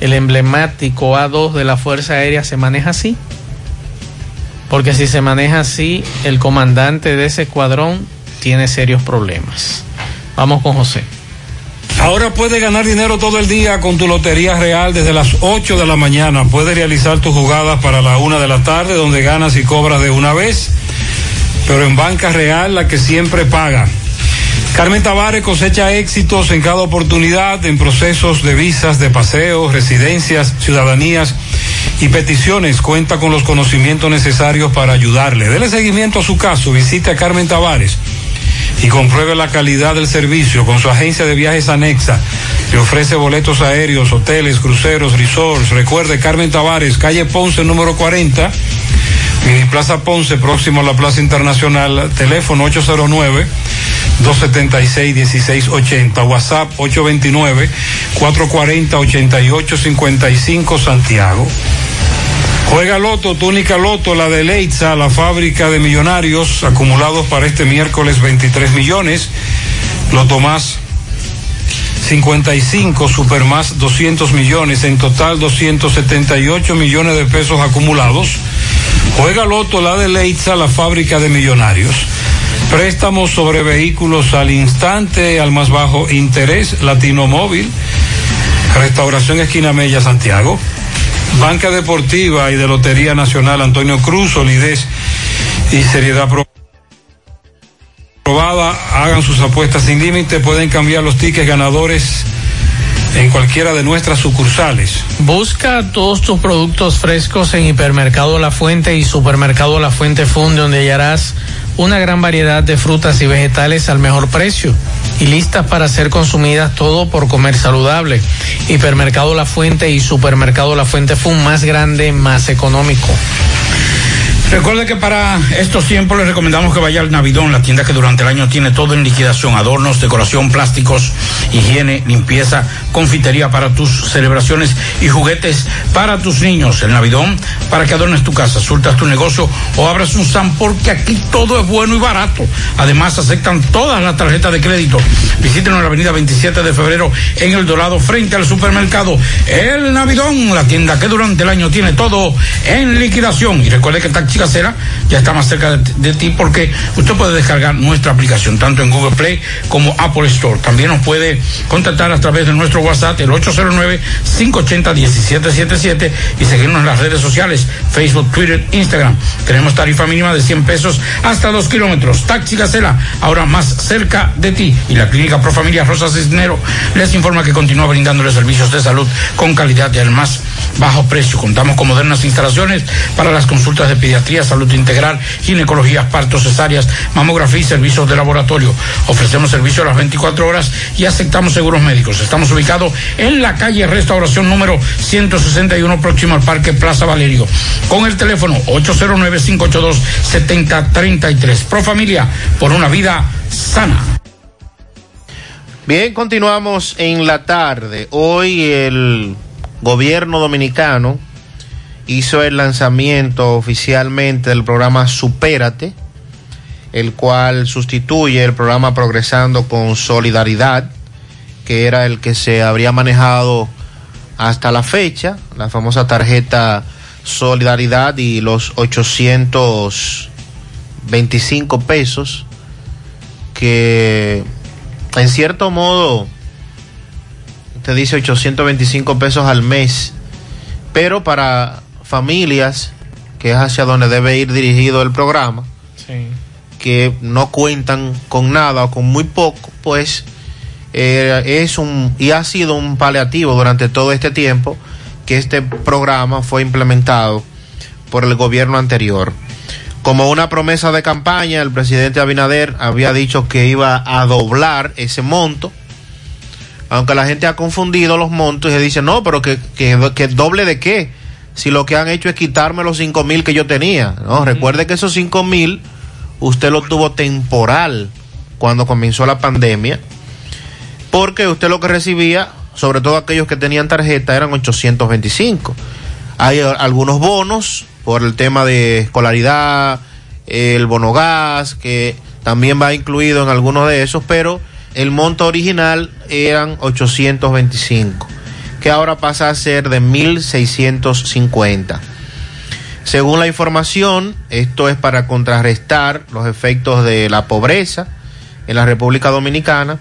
el emblemático A2 de la Fuerza Aérea se maneja así. Porque si se maneja así, el comandante de ese escuadrón tiene serios problemas. Vamos con José. Ahora puedes ganar dinero todo el día con tu Lotería Real desde las 8 de la mañana. Puedes realizar tus jugadas para la 1 de la tarde donde ganas y cobras de una vez, pero en Banca Real la que siempre paga. Carmen Tavares cosecha éxitos en cada oportunidad en procesos de visas, de paseos, residencias, ciudadanías y peticiones. Cuenta con los conocimientos necesarios para ayudarle. Dele seguimiento a su caso. Visite a Carmen Tavares y compruebe la calidad del servicio con su agencia de viajes anexa. Le ofrece boletos aéreos, hoteles, cruceros, resorts. Recuerde, Carmen Tavares, calle Ponce, número 40, Mini Plaza Ponce, próximo a la Plaza Internacional, teléfono 809. 276-1680, WhatsApp 829-440-8855 Santiago. Juega Loto, túnica Loto, la de Leitza, la fábrica de millonarios acumulados para este miércoles 23 millones. Loto más 55, Super más 200 millones, en total 278 millones de pesos acumulados. Juega Loto, la de Leitza, la fábrica de millonarios. Préstamos sobre vehículos al instante, al más bajo interés, Latino Móvil, Restauración Esquina Mella, Santiago. Banca Deportiva y de Lotería Nacional Antonio Cruz, solidez y seriedad probada. Hagan sus apuestas sin límite, pueden cambiar los tickets ganadores en cualquiera de nuestras sucursales. Busca todos tus productos frescos en Hipermercado La Fuente y Supermercado La Fuente Fund, donde hallarás una gran variedad de frutas y vegetales al mejor precio y listas para ser consumidas todo por comer saludable. Hipermercado La Fuente y Supermercado La Fuente Fund más grande, más económico. Recuerde que para estos tiempos les recomendamos que vaya al Navidón, la tienda que durante el año tiene todo en liquidación, adornos, decoración, plásticos, higiene, limpieza, confitería para tus celebraciones y juguetes para tus niños. El Navidón para que adornes tu casa, surtas tu negocio o abras un SAM porque aquí todo es bueno y barato. Además aceptan todas las tarjetas de crédito. Visítenos en la avenida 27 de febrero en El Dorado frente al supermercado El Navidón, la tienda que durante el año tiene todo en liquidación. Y recuerde que Taxi Casera ya está más cerca de, ti porque usted puede descargar nuestra aplicación tanto en Google Play como Apple Store. También nos puede contactar a través de nuestro WhatsApp el 809-580-1777 y seguirnos en las redes sociales Facebook, Twitter, Instagram. Tenemos tarifa mínima de 100 pesos hasta 2 kilómetros. Taxi Casera, ahora más cerca de ti. Y la Clínica Pro Familia Rosa Cisnero les informa que continúa brindándole servicios de salud con calidad y al más bajo precio. Contamos con modernas instalaciones para las consultas de pediatría, salud integral, ginecología, partos, cesáreas, mamografía y servicios de laboratorio. Ofrecemos servicio a las 24 horas y aceptamos seguros médicos. Estamos ubicados en la calle Restauración número 161 próximo al Parque Plaza Valerio con el teléfono 809-582-7033. Pro Familia, por una vida sana. Bien, continuamos en la tarde. Hoy el gobierno dominicano hizo el lanzamiento oficialmente del programa Supérate, el cual sustituye el programa Progresando con Solidaridad, que era el que se habría manejado hasta la fecha, la famosa tarjeta solidaridad y los 825 pesos que en cierto modo te dice 825 pesos al mes, pero para familias, que es hacia donde debe ir dirigido el programa, Sí. que no cuentan con nada o con muy poco, pues eh, es un y ha sido un paliativo durante todo este tiempo que este programa fue implementado por el gobierno anterior. Como una promesa de campaña, el presidente Abinader había dicho que iba a doblar ese monto, aunque la gente ha confundido los montos y se dice, no, pero que, que, que doble de qué, si lo que han hecho es quitarme los cinco mil que yo tenía. No, recuerde que esos cinco mil usted lo tuvo temporal cuando comenzó la pandemia, porque usted lo que recibía, sobre todo aquellos que tenían tarjeta, eran 825. Hay algunos bonos por el tema de escolaridad, el bono gas, que también va incluido en algunos de esos, pero el monto original eran 825, que ahora pasa a ser de 1650. Según la información, esto es para contrarrestar los efectos de la pobreza en la República Dominicana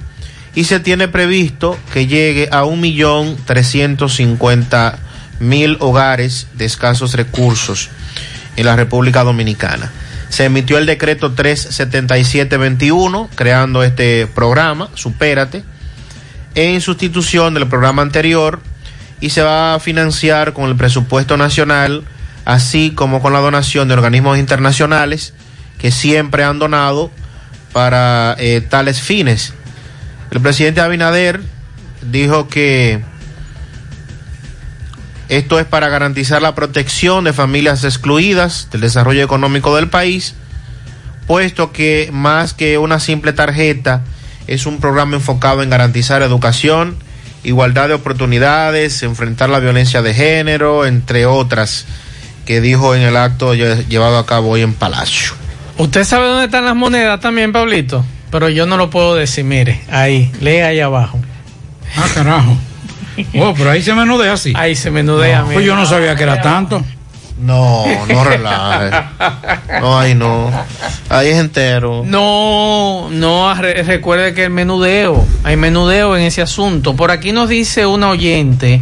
y se tiene previsto que llegue a 1.350.000 hogares de escasos recursos en la República Dominicana. Se emitió el decreto 37721 creando este programa, Supérate, en sustitución del programa anterior y se va a financiar con el presupuesto nacional, así como con la donación de organismos internacionales que siempre han donado para eh, tales fines. El presidente Abinader dijo que esto es para garantizar la protección de familias excluidas del desarrollo económico del país, puesto que más que una simple tarjeta, es un programa enfocado en garantizar educación, igualdad de oportunidades, enfrentar la violencia de género, entre otras, que dijo en el acto lle- llevado a cabo hoy en Palacio. Usted sabe dónde están las monedas también, Pablito, pero yo no lo puedo decir. Mire, ahí, lee ahí abajo. Ah, carajo. Oh, pero ahí se menudea así. Ahí se menudea. Pues yo no sabía que era tanto. No, no relaje. No, ahí no. Ahí es entero. No, no, re- recuerde que el menudeo, hay menudeo en ese asunto. Por aquí nos dice una oyente,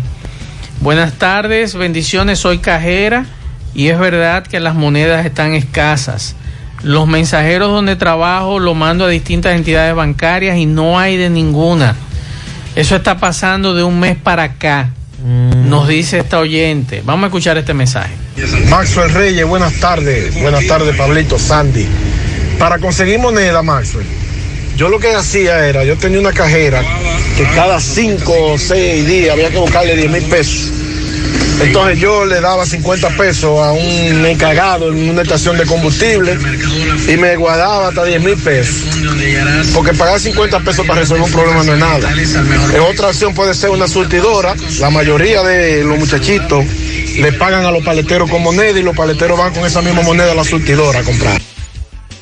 buenas tardes, bendiciones, soy cajera y es verdad que las monedas están escasas. Los mensajeros donde trabajo lo mando a distintas entidades bancarias y no hay de ninguna. Eso está pasando de un mes para acá, nos dice esta oyente. Vamos a escuchar este mensaje. Maxwell Reyes, buenas tardes. Buenas tardes, Pablito, Sandy. Para conseguir moneda, Maxwell, yo lo que hacía era, yo tenía una cajera que cada cinco o seis días había que buscarle 10 mil pesos. Entonces yo le daba 50 pesos a un encargado en una estación de combustible y me guardaba hasta 10 mil pesos. Porque pagar 50 pesos para resolver un problema no es nada. En otra opción puede ser una surtidora. La mayoría de los muchachitos le pagan a los paleteros con moneda y los paleteros van con esa misma moneda a la surtidora a comprar.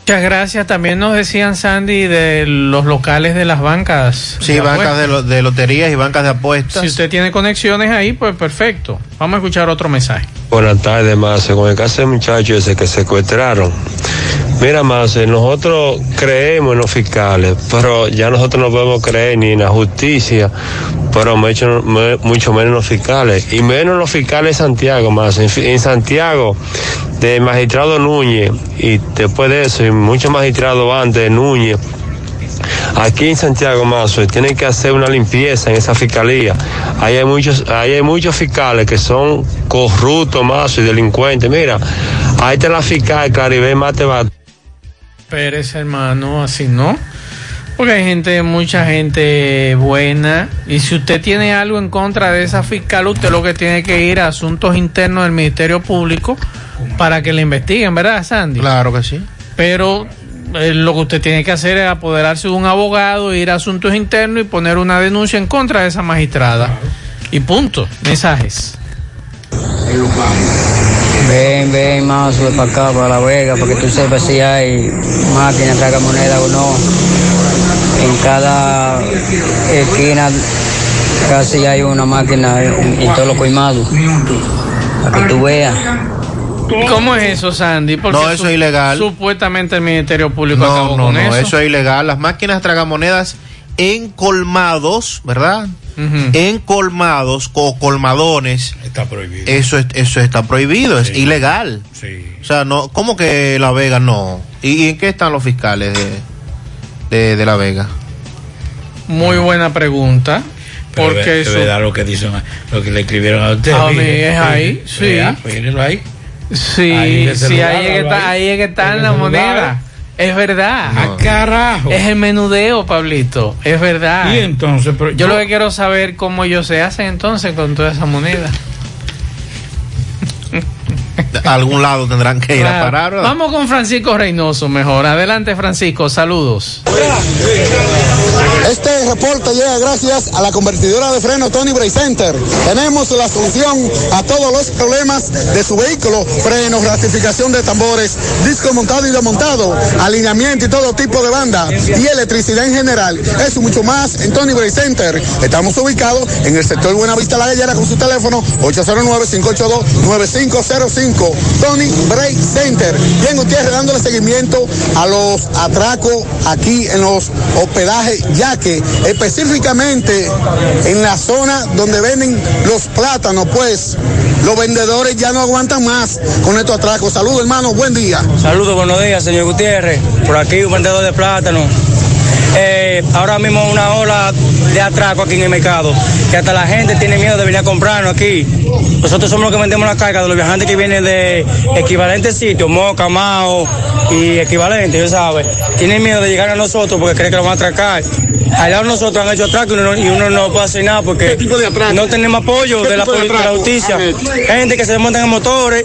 Muchas gracias. También nos decían, Sandy, de los locales de las bancas. Sí, de bancas de, apuestas. lo- de loterías y bancas de apuestas. Si usted tiene conexiones ahí, pues perfecto. Vamos a escuchar otro mensaje. Buenas tardes, Marce. Con el caso del muchacho ese que secuestraron. Mira, Marce, nosotros creemos en los fiscales, pero ya nosotros no podemos creer ni en la justicia, pero mucho, mucho menos en los fiscales. Y menos en los fiscales de Santiago, Marce. En, Santiago, del magistrado Núñez, y después de eso, y muchos magistrados antes de Núñez, Aquí en Santiago Mazo tienen que hacer una limpieza en esa fiscalía. Ahí hay muchos, ahí hay muchos fiscales que son corruptos Mazo y delincuentes. Mira, ahí está la fiscal Claribel Mateba. Pérez, hermano, así no. Porque hay gente, mucha gente buena. Y si usted tiene algo en contra de esa fiscal, usted lo que tiene que ir a asuntos internos del Ministerio Público para que le investiguen, ¿verdad, Sandy? Claro que sí. Pero eh, lo que usted tiene que hacer es apoderarse de un abogado, ir a asuntos internos y poner una denuncia en contra de esa magistrada. Y punto. Mensajes. Ven, ven, más sube para acá, para La Vega, porque tú sepas si hay máquina, traga moneda o no. En cada esquina casi hay una máquina en, en todos los colmados. Para que tú veas. ¿Cómo es eso, Sandy? Porque No, eso es ilegal. Supuestamente el Ministerio Público No, acabó no, con no, eso. eso es ilegal. Las máquinas tragamonedas en colmados, ¿verdad? En colmados o colmadones. Está prohibido. Eso, es- eso está prohibido, es ilegal. O sea, no, ¿cómo que La Vega no? ¿Y, y en qué están los fiscales de, de, de La Vega? Muy buena pregunta. Pero Porque es eso. verdad lo que dicen, lo que le escribieron a usted. A mí es ahí, sí. Vea, pues, ahí. Sí, Ahí en ese sí, lugar, ahí es que está, ahí. ahí es que está En la moneda. Es verdad. Ah, carajo. Es el menudeo, Pablito. Es verdad. Y entonces, pero yo, lo que quiero saber cómo ellos se hacen entonces con toda esa moneda. A algún lado tendrán que ir a parar. ¿verdad? Vamos con Francisco Reynoso mejor. Adelante, Francisco. Saludos. Este reporte llega gracias a la convertidora de freno Tony Bray Center. Tenemos la solución a todos los problemas de su vehículo: frenos, ratificación de tambores, disco montado y desmontado, alineamiento y todo tipo de banda y electricidad en general. Eso mucho más en Tony Bray Center. Estamos ubicados en el sector Buenavista La Gallera con su teléfono 809-582-9505. Tony Bray Center. Bien, Gutiérrez dándole seguimiento a los atracos aquí en los hospedajes, ya que específicamente en la zona donde venden los plátanos, pues los vendedores ya no aguantan más con estos atracos. Saludos, hermano, buen día. Saludos, buenos días, señor Gutiérrez. Por aquí un vendedor de plátano. Eh, ahora mismo una ola de atraco aquí en el mercado, que hasta la gente tiene miedo de venir a comprarnos aquí. Nosotros somos los que vendemos la carga de los viajantes que vienen de equivalentes sitios, Moca, Mao y equivalentes, ya sabes. Tienen miedo de llegar a nosotros porque creen que lo van a atracar. Allá nosotros han hecho atraco y uno, y uno no puede hacer nada porque no tenemos apoyo ¿Qué de la, de la justicia. Gente que se desmontan en motores,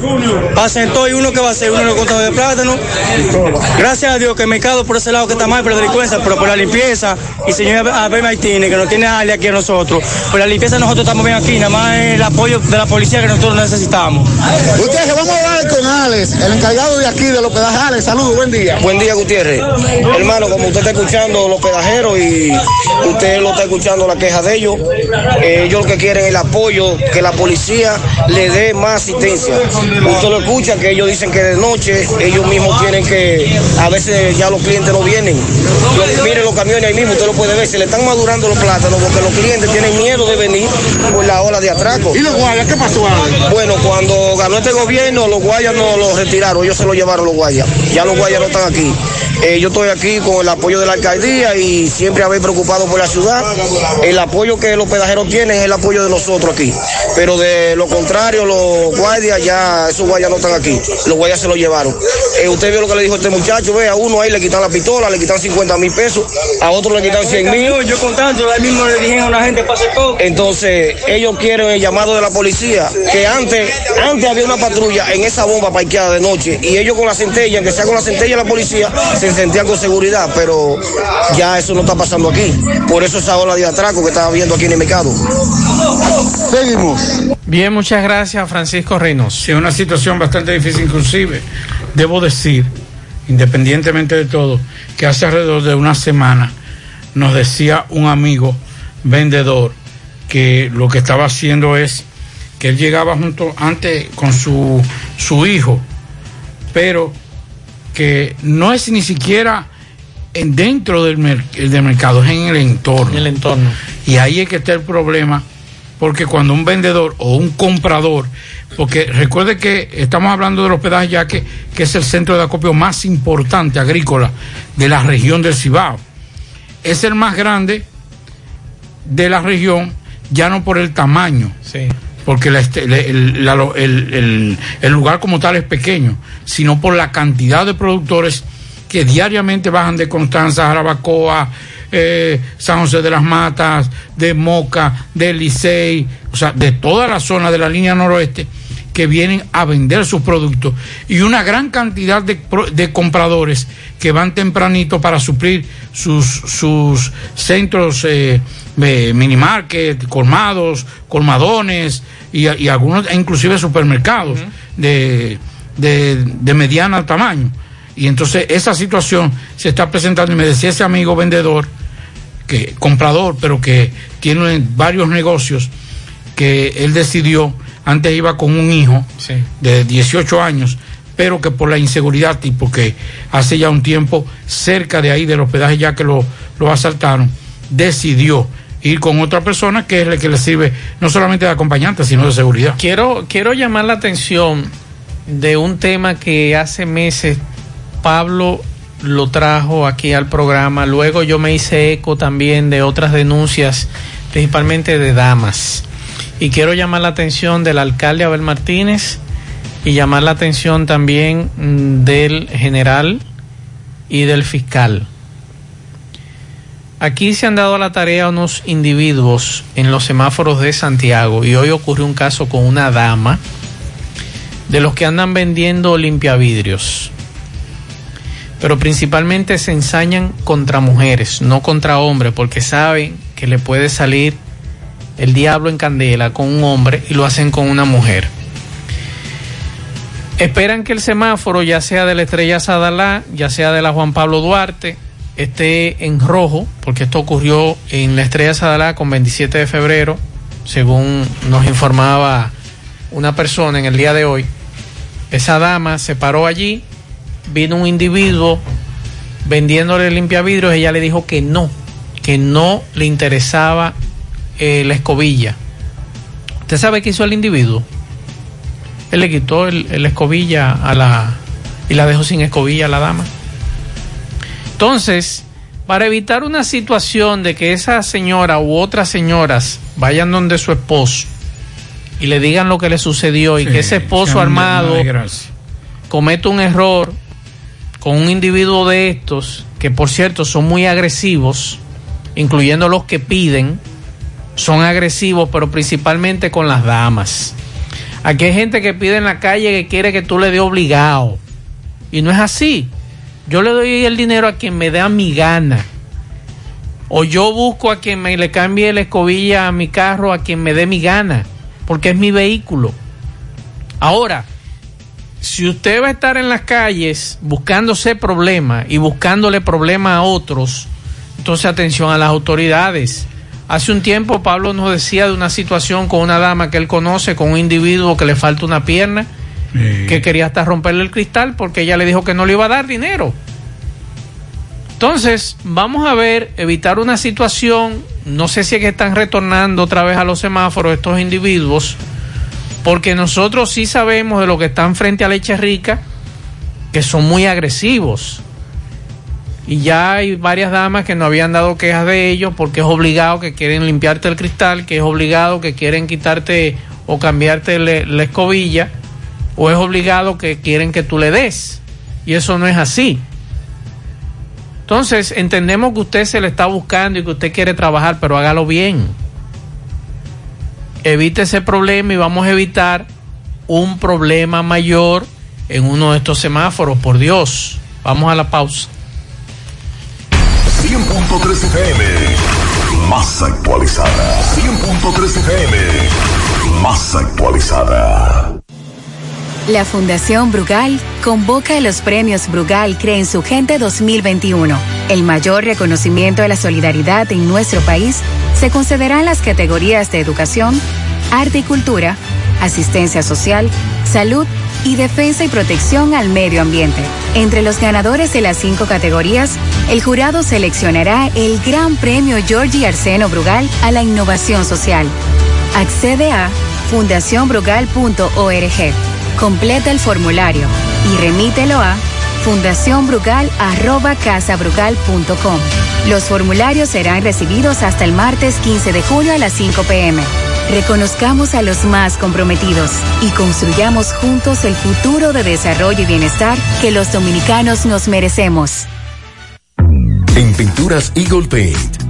hacen todo y uno que va a hacer, uno lo contado de plátano. Gracias a Dios que el mercado por ese lado que está mal, pero delincuencia, pero por la limpieza, y señor Abel Martínez, que no tiene área aquí a nosotros, por la limpieza nosotros estamos bien aquí, nada más el apoyo de la policía que nosotros necesitamos. Ustedes vamos a hablar con Alex, el encargado de aquí del hospedaje. Alex, saludos, buen día. Buen día, Gutiérrez. Hermano, como usted está escuchando los pedajeros y usted lo está escuchando la queja de ellos, eh, ellos lo que quieren es el apoyo, que la policía le dé más asistencia. Usted lo escucha, que ellos dicen que de noche ellos mismos tienen que, a veces ya los clientes no vienen. Los camiones ahí mismo, usted lo puede ver, se le están madurando los plátanos porque los clientes tienen miedo de venir por la ola de atraco. ¿Y los guayas? ¿Qué pasó, Alex? Bueno, cuando ganó este gobierno, los guayas no los retiraron, ellos se los llevaron los guayas. Ya los guayas no están aquí. Eh, yo estoy aquí con el apoyo de la alcaldía y siempre haber preocupado por la ciudad. El apoyo que los pedajeros tienen es el apoyo de nosotros aquí. Pero de lo contrario, los guardias ya, esos guayas no están aquí. Los guayas se los llevaron. Eh, usted vio lo que le dijo este muchacho, ve, a uno ahí le quitan la pistola, le quitan 50 mil pesos, a otro le quitan 100 mil. Yo contando, ahí mismo le dijeron a la gente, pase todo. Entonces, ellos quieren el llamado de la policía, que antes, antes había una patrulla en esa bomba parqueada de noche, y ellos con la centella, que sea con la centella de la policía, se sentían con seguridad, pero ya eso no está pasando aquí. Por eso esa ola de atraco que estaba viendo aquí en el mercado. Seguimos. Bien, muchas gracias, Francisco Reynoso. Sí, es una situación bastante difícil, inclusive, debo decir, independientemente de todo, que hace alrededor de una semana nos decía un amigo vendedor que lo que estaba haciendo es que él llegaba junto antes con su, su hijo, pero que no es ni siquiera en dentro del, mer- del mercado, es en el entorno. el entorno. Y ahí es que está el problema, porque cuando un vendedor o un comprador, porque recuerde que estamos hablando del hospedaje ya que, que es el centro de acopio más importante agrícola de la región del Cibao. Es el más grande de la región, ya no por el tamaño, Sí. porque la este- le- el, la- lo- el- el- el lugar como tal es pequeño, sino por la cantidad de productores que diariamente bajan de Constanza, Jarabacoa, eh, San José de las Matas, de Moca, de Licey, o sea, de toda la zona de la línea noroeste que vienen a vender sus productos y una gran cantidad de, de compradores que van tempranito para suplir sus, sus centros eh, eh, minimarket, colmados, colmadones y, y algunos e inclusive supermercados de, de, de mediana tamaño. Y entonces esa situación se está presentando y me decía ese amigo vendedor, que comprador, pero que tiene varios negocios, que él decidió antes iba con un hijo de 18 años, pero que por la inseguridad y porque hace ya un tiempo cerca de ahí del hospedaje ya que lo, lo asaltaron, decidió ir con otra persona que es la que le sirve no solamente de acompañante, sino de seguridad. Quiero, quiero llamar la atención de un tema que hace meses Pablo lo trajo aquí al programa. Luego yo me hice eco también de otras denuncias, principalmente de damas. Y quiero llamar la atención del alcalde Abel Martínez y llamar la atención también mm, del general y del fiscal. Aquí se han dado a la tarea unos individuos en los semáforos de Santiago y hoy ocurrió un caso con una dama de los que andan vendiendo limpiavidrios. Pero principalmente se ensañan contra mujeres, no contra hombres, porque saben que le puede salir el diablo en candela con un hombre y lo hacen con una mujer. Esperan que el semáforo, ya sea de la estrella Sadalá, ya sea de la Juan Pablo Duarte, esté en rojo, porque esto ocurrió en la estrella Sadalá con 27 de febrero, según nos informaba una persona en el día de hoy. Esa dama se paró allí, vino un individuo vendiéndole limpiavidrios, ella le dijo que no, que no le interesaba eh, la escobilla. ¿Usted sabe qué hizo el individuo? Él le quitó el, el escobilla a la y la dejó sin escobilla a la dama. Entonces, para evitar una situación de que esa señora u otras señoras vayan donde su esposo y le digan lo que le sucedió y Sí, que ese esposo armado cometa un error con un individuo de estos, que por cierto son muy agresivos, incluyendo los que piden, son agresivos, pero principalmente con las damas. Aquí hay gente que pide en la calle que quiere que tú le dé obligado. Y no es así. Yo le doy el dinero a quien me dé a mi gana. O yo busco a quien me le cambie la escobilla a mi carro, a quien me dé mi gana. Porque es mi vehículo. Ahora, si usted va a estar en las calles buscándose problemas y buscándole problemas a otros, entonces atención a las autoridades. Hace un tiempo Pablo nos decía de una situación con una dama que él conoce, con un individuo que le falta una pierna, que quería hasta romperle el cristal porque ella le dijo que no le iba a dar dinero. Entonces, vamos a ver, evitar una situación, no sé si es que están retornando otra vez a los semáforos estos individuos, porque nosotros sí sabemos de lo que están frente a Leche Rica, que son muy agresivos. Y ya hay varias damas que no habían dado quejas de ellos porque es obligado que quieren limpiarte el cristal, que es obligado que quieren quitarte o cambiarte la escobilla, o es obligado que quieren que tú le des. Y eso no es así. Entonces, entendemos que usted se le está buscando y que usted quiere trabajar, pero hágalo bien. Evite ese problema y vamos a evitar un problema mayor en uno de estos semáforos, por Dios. Vamos a la pausa. 100.3 FM, más actualizada. 100.3 FM, más actualizada. La Fundación Brugal convoca a los premios Brugal Cree en su Gente 2021. El mayor reconocimiento de la solidaridad en nuestro país se concederá en las categorías de educación, arte y cultura, asistencia social, salud y defensa y protección al medio ambiente. Entre los ganadores de las cinco categorías, el jurado seleccionará el Gran Premio Georgie Arseno Brugal a la innovación social. Accede a fundacionbrugal.org. Completa el formulario y remítelo a fundacionbrugal.casabrugal.com. Los formularios serán recibidos hasta el martes 15 de junio a las 5 pm. Reconozcamos a los más comprometidos y construyamos juntos el futuro de desarrollo y bienestar que los dominicanos nos merecemos. En Pinturas Eagle Paint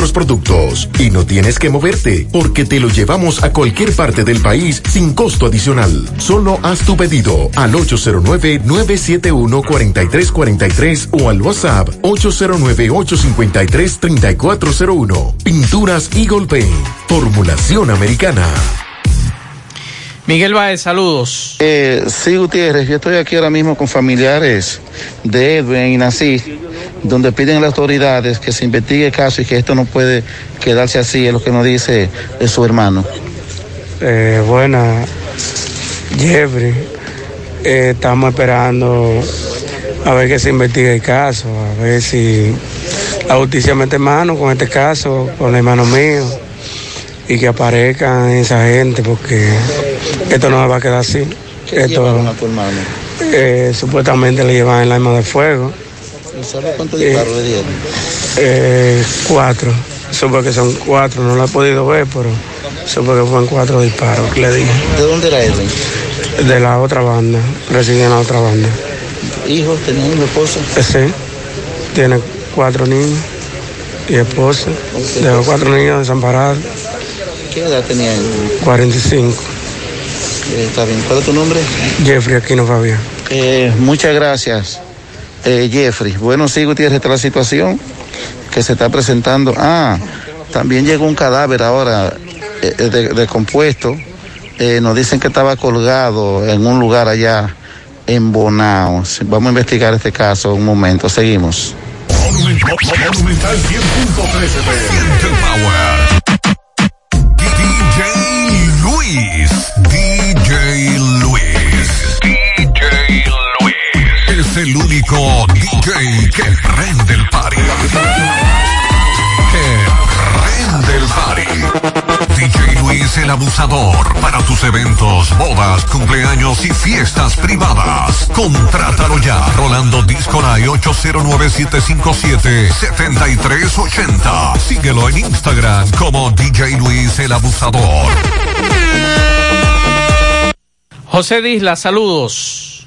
nuestros productos. Y no tienes que moverte, porque te lo llevamos a cualquier parte del país sin costo adicional. Solo haz tu pedido al 809-971-4343 o al WhatsApp 809-853-3401. Pinturas Eagle Paint. Formulación americana. Miguel Baez, saludos. Eh, sí, Gutiérrez, yo estoy aquí ahora mismo con familiares de Edwin y Nací, donde piden a las autoridades que se investigue el caso y que esto no puede quedarse así, es lo que nos dice eh, su hermano. Eh, buena, Jeffrey. Eh, estamos esperando a ver que se investigue el caso, a ver si la justicia mete mano con este caso, con el hermano mío, y que aparezcan esa gente, porque esto no va a quedar así. Esto, eh, supuestamente le llevan el arma de fuego. ¿Sabe cuántos Eh, disparos le dieron? Eh, cuatro. Supe que son cuatro, no lo he podido ver, pero supe que fueron cuatro disparos que le dije. ¿De dónde era Edwin? De la otra banda, residía en la otra banda. ¿Hijos? ¿Tenía un esposo? Eh, Sí, tiene cuatro niños y esposa. Dejó cuatro niños desamparados, ¿Qué edad tenía él? 45. Eh, está bien. ¿Cuál es tu nombre? Jeffrey Aquino Fabián. Eh, muchas gracias, eh, Jeffrey. Bueno, sí, Gutiérrez, esta es la situación que se está presentando. Ah, también llegó un cadáver ahora eh, de. Eh, nos dicen que estaba colgado en un lugar allá en Bonao. Vamos a investigar este caso un momento. Seguimos. Monumental 100.13 Siente Power. DJ Luis. Es el único DJ que prende el party. Que prende el party. DJ Luis el abusador para tus eventos, bodas, cumpleaños y fiestas privadas. Contrátalo ya. Rolando Discolay 809-757-7380. Síguelo en Instagram como DJ Luis el abusador. José Disla, saludos.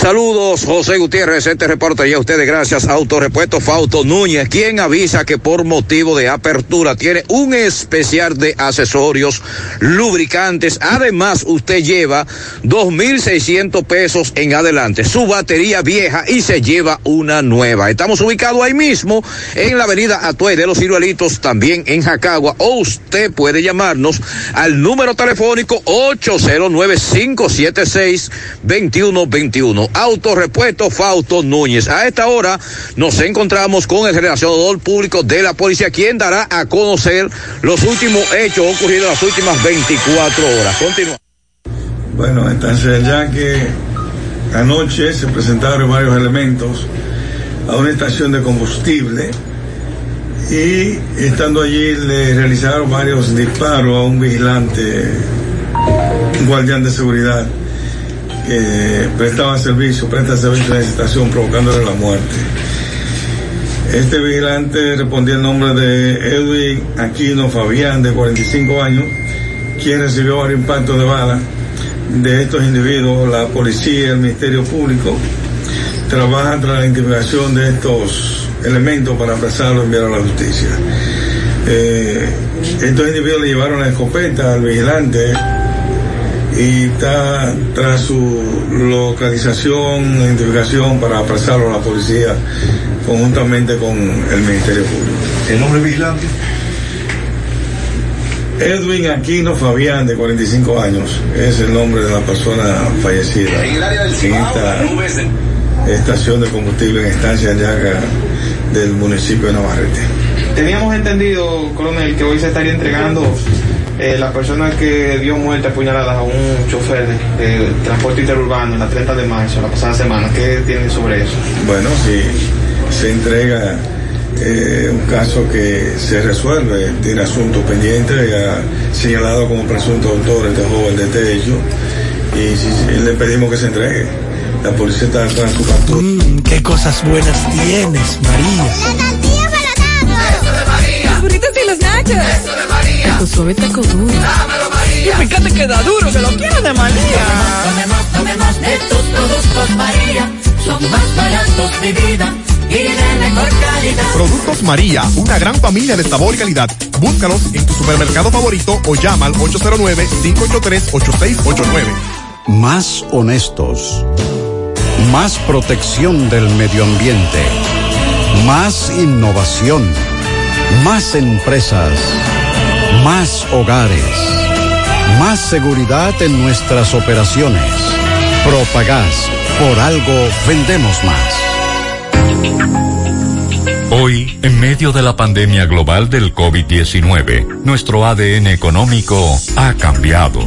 Saludos, José Gutiérrez. Este reporte ya a ustedes gracias Autorepuesto Fausto Núñez, quien avisa que por motivo de apertura tiene un especial de accesorios lubricantes. Además, usted lleva 2.600 pesos en adelante, su batería vieja y se lleva una nueva. Estamos ubicados ahí mismo en la avenida Atuey de los Ciruelitos, también en Jacagua. O usted puede llamarnos al número telefónico 809-576-2121. Autorepuesto Fausto Núñez. A esta hora nos encontramos con el relacionador público de la policía, quien dará a conocer los últimos hechos ocurridos en las últimas 24 horas. Continúa. Bueno, entonces ya que anoche se presentaron varios elementos a una estación de combustible y estando allí le realizaron varios disparos a un vigilante, un guardián de seguridad que prestaba servicio, presta servicio en esa estación provocándole la muerte. Este vigilante respondía el nombre de Edwin Aquino Fabián, de 45 años, quien recibió varios impactos de bala de estos individuos. La policía y el Ministerio Público trabajan tras la intimidación de estos elementos para apresarlo y enviarlo a la justicia. Eh, estos individuos le llevaron la escopeta al vigilante y está tras su localización e identificación para apresarlo a la policía conjuntamente con el Ministerio Público. ¿El nombre vigilante? Edwin Aquino Fabián, de 45 años, es el nombre de la persona fallecida en esta estación de combustible en Estancia Llaga del municipio de Navarrete. Teníamos entendido, coronel, que hoy se estaría entregando eh, la persona que dio muerte a puñaladas a un chofer de, de transporte interurbano en la 30 de marzo, la pasada semana. ¿Qué tienen sobre eso? Bueno, si se entrega eh, un caso que se resuelve, tiene asunto pendiente, ha señalado como presunto autor este joven de este hecho y si, si le pedimos que se entregue. La policía está tras su captura. qué cosas buenas tienes, María. Los burritos y los nachos. Eso de María. Tu suave taco duro. Dámelo, María. Y fíjate que da duro, que lo quiero de María. De tus productos, María. Son más baratos de vida y de mejor calidad. calidad. Productos María, una gran familia de sabor y calidad. Búscalos en tu supermercado favorito o llama al 809-583-8689. Más honestos. Más protección del medio ambiente. Más innovación. Más empresas. Más hogares. Más seguridad en nuestras operaciones. Propagás. Por algo vendemos más. Hoy, en medio de la pandemia global del COVID-19, nuestro ADN económico ha cambiado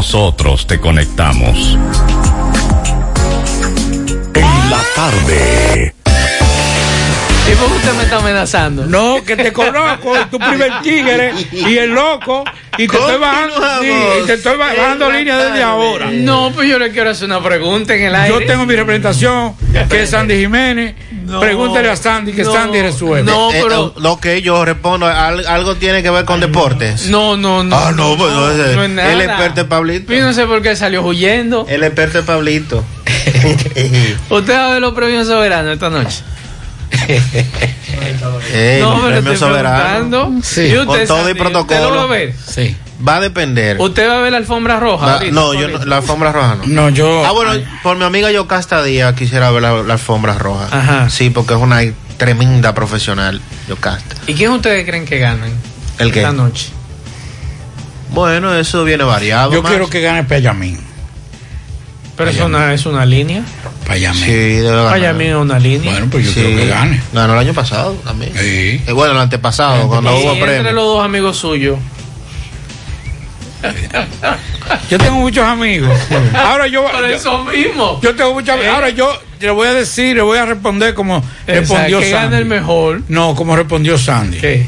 nosotros te conectamos. En la tarde. ¿Y por qué usted me está amenazando? No, que te conozco, tu primer tigre y el loco, y te estoy bajando, sí, y te estoy bajando línea desde ahora. No, pues yo le quiero hacer una pregunta en el aire. Yo tengo mi representación, que es Sandy Jiménez. Pregúntale a Sandy, que no, Sandy resuelve. no, Eh, pero- eh, lo que yo respondo, al- algo tiene que ver con deportes. No, no, no. Ah, no, pues no, no es nada. el experto es Pablito. Yo no sé por qué salió huyendo. El experto es Pablito. ¿Usted va a ver los premios soberanos esta noche? Ey, no, pero premio soberano. Sí. ¿Y usted, Con todo y Sandy, protocolo. ¿Usted lo va a ver? Sí. Va a depender. ¿Usted va a ver la alfombra roja? Va- ahorita, no, yo no- la alfombra roja no. No, yo. Ah, bueno, por mi amiga Yocasta Díaz quisiera ver la, la alfombra roja. Ajá. Sí, porque es una tremenda profesional, Yocasta. ¿Y quién ustedes creen que ganan ¿El qué? esta noche? Bueno, eso viene variado. Yo más. quiero que gane Payamín. Pero es una línea. Payamín. Sí, debe ganar. Payamín es una línea. Bueno, pues yo Sí. creo que gane. Ganó el año pasado también. Sí. Eh, bueno, el antepasado, cuando y hubo entre premio. los dos amigos suyos. Yo tengo muchos amigos. Ahora yo. Por yo- eso mismo. Yo tengo muchos Eh. Ahora yo le voy a decir, le voy a responder como Exacto, respondió que Sandy. el mejor. No, como respondió Sandy. ¿Qué?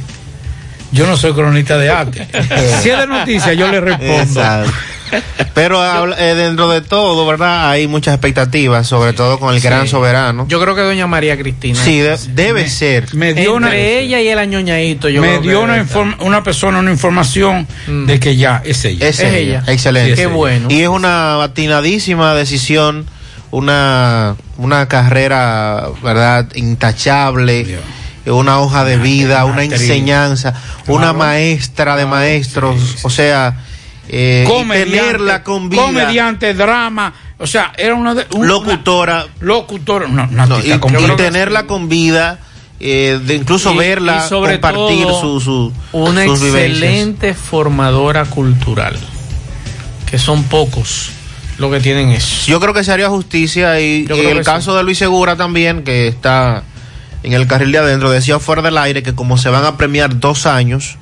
Yo no soy cronista de arte. si es de noticias, yo le respondo. Exacto. Pero eh, dentro de todo, ¿verdad? Hay muchas expectativas, sobre todo con el Sí. gran soberano. Yo creo que doña María Cristina. Sí, de- debe ser. Me dio Entre una, ella y el añoñadito. Yo me dio una, inform- una persona una información Mm. de que ya es ella. Es, Es ella. ella. Excelente. Qué bueno. Y es una atinadísima decisión, una, una carrera, ¿verdad? Intachable. Una hoja de vida, una enseñanza, una maestra de maestros, o sea, eh, y comediante, tenerla con vida, comediante, drama, o sea, era una, de, locutora, locutora, no, una No, artista y, con y tenerla con vida, eh, de incluso Y- verla, y sobre compartir todo, su, su- Una sus vivencias. excelente formadora cultural. Que son pocos los que tienen eso. Yo creo que se haría justicia y, y el caso de Luis Segura también, que está en el carril de adentro, decía fuera del aire que como se van a premiar dos años,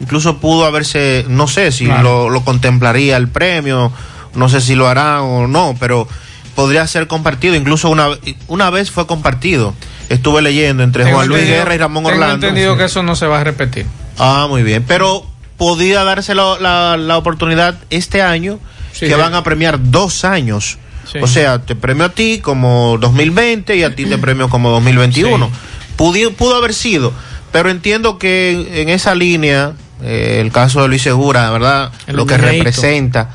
incluso pudo haberse, no sé si Claro. lo, lo contemplaría el premio, no sé si lo harán o no, pero podría ser compartido, incluso una, una vez fue compartido. Estuve leyendo entre Tengo Juan Luis entendido- Guerra y Ramón tengo Orlando. entendido que eso no se va a repetir. Ah, muy bien. Pero podía darse la, la- la oportunidad este año Sí. que van a premiar dos años. Sí. O sea, te premio a ti como 2020 y a ti te premio como 2021. Pudi- pudo haber sido, pero entiendo que en esa línea, eh, el caso de Luis Segura, ¿verdad? El Lo que representa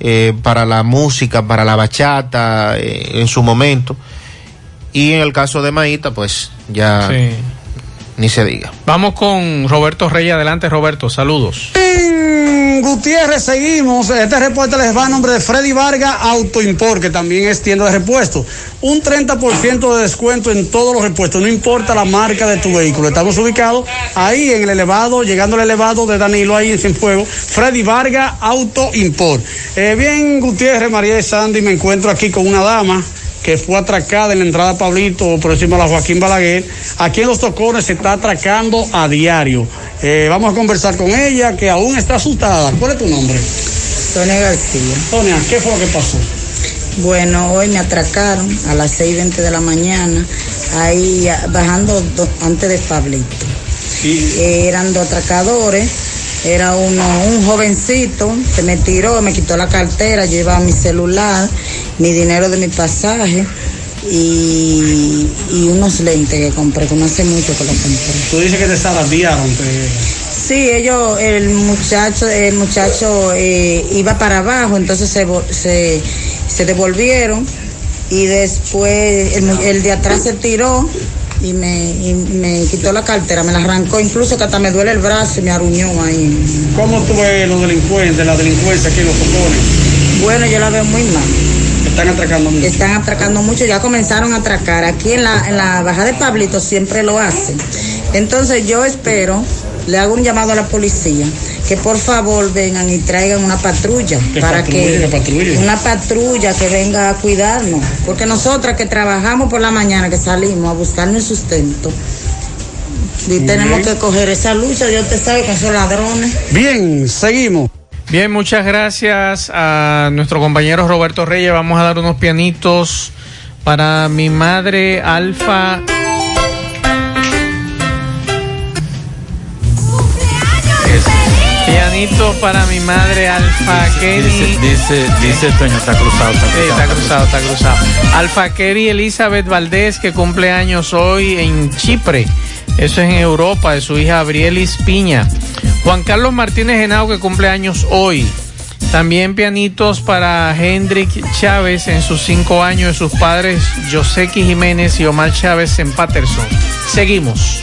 eh, para la música, para la bachata eh, en su momento. Y en el caso de Maíta, pues ya Sí. Ni se diga. Vamos con Roberto Reyes. Adelante, Roberto. Saludos. En Gutiérrez seguimos. Este reporte les va a nombre de Freddy Vargas Auto Import, que también es tienda de repuestos. Un 30% de descuento en todos los repuestos, no importa la marca de tu vehículo. Estamos ubicados ahí en el elevado, llegando al elevado de Danilo, ahí en Cienfuegos. Freddy Vargas Auto Import. Eh, bien, Gutiérrez, María de Sandy, me encuentro aquí con una dama que fue atracada en la entrada Pablito por encima de la Joaquín Balaguer. Aquí en Los Tocones se está atracando a diario. Eh, vamos a conversar con ella, que aún está asustada. ¿Cuál es tu nombre? Sonia García. Sonia, ¿qué fue lo que pasó? Bueno, hoy me atracaron a las 6.20 de la mañana ahí a- bajando do- antes de Pablito. Eh, eran dos atracadores, era uno, un jovencito que me tiró, me quitó la cartera, llevaba mi celular, mi dinero de mi pasaje y, y unos lentes que compré, que no hace mucho que los compré. Tú dices que te zaratearon. te- Sí, ellos, el muchacho, el muchacho eh, iba para abajo, entonces se, se, se devolvieron y después el, de atrás se tiró y me, y me quitó la cartera, me la arrancó, incluso que hasta me duele el brazo y me aruñó ahí. ¿Cómo tú ves los delincuentes, la delincuencia aquí los sopones? Bueno, yo la veo muy mal. Están atracando mucho. Están atracando mucho, ya comenzaron a atracar. Aquí en la, en la bajada de Pablito siempre lo hacen. Entonces yo espero, le hago un llamado a la policía, que por favor vengan y traigan una patrulla ¿Qué para patrulla, que patrulla? una patrulla que venga a cuidarnos, porque nosotras que trabajamos por la mañana, que salimos a buscarnos el sustento, y tenemos bien. que coger esa lucha, Dios te sabe con esos ladrones. Bien, seguimos. Bien, muchas gracias a nuestro compañero Roberto Reyes. Vamos a dar unos pianitos para mi madre Alfa. Pianito para mi madre Alfa Kenny. Dice, dice, dice Toño, está cruzado, está Sí, cruzado. está cruzado, está cruzado. Alfa Kerry Elizabeth Valdés, que cumple años hoy en Chipre. Eso es en Europa, de su hija Abrielis Piña. Juan Carlos Martínez Genao, que cumple años hoy. También pianitos para Hendrik Chávez en sus cinco años de sus padres Yoseki Jiménez y Omar Chávez en Patterson. Seguimos.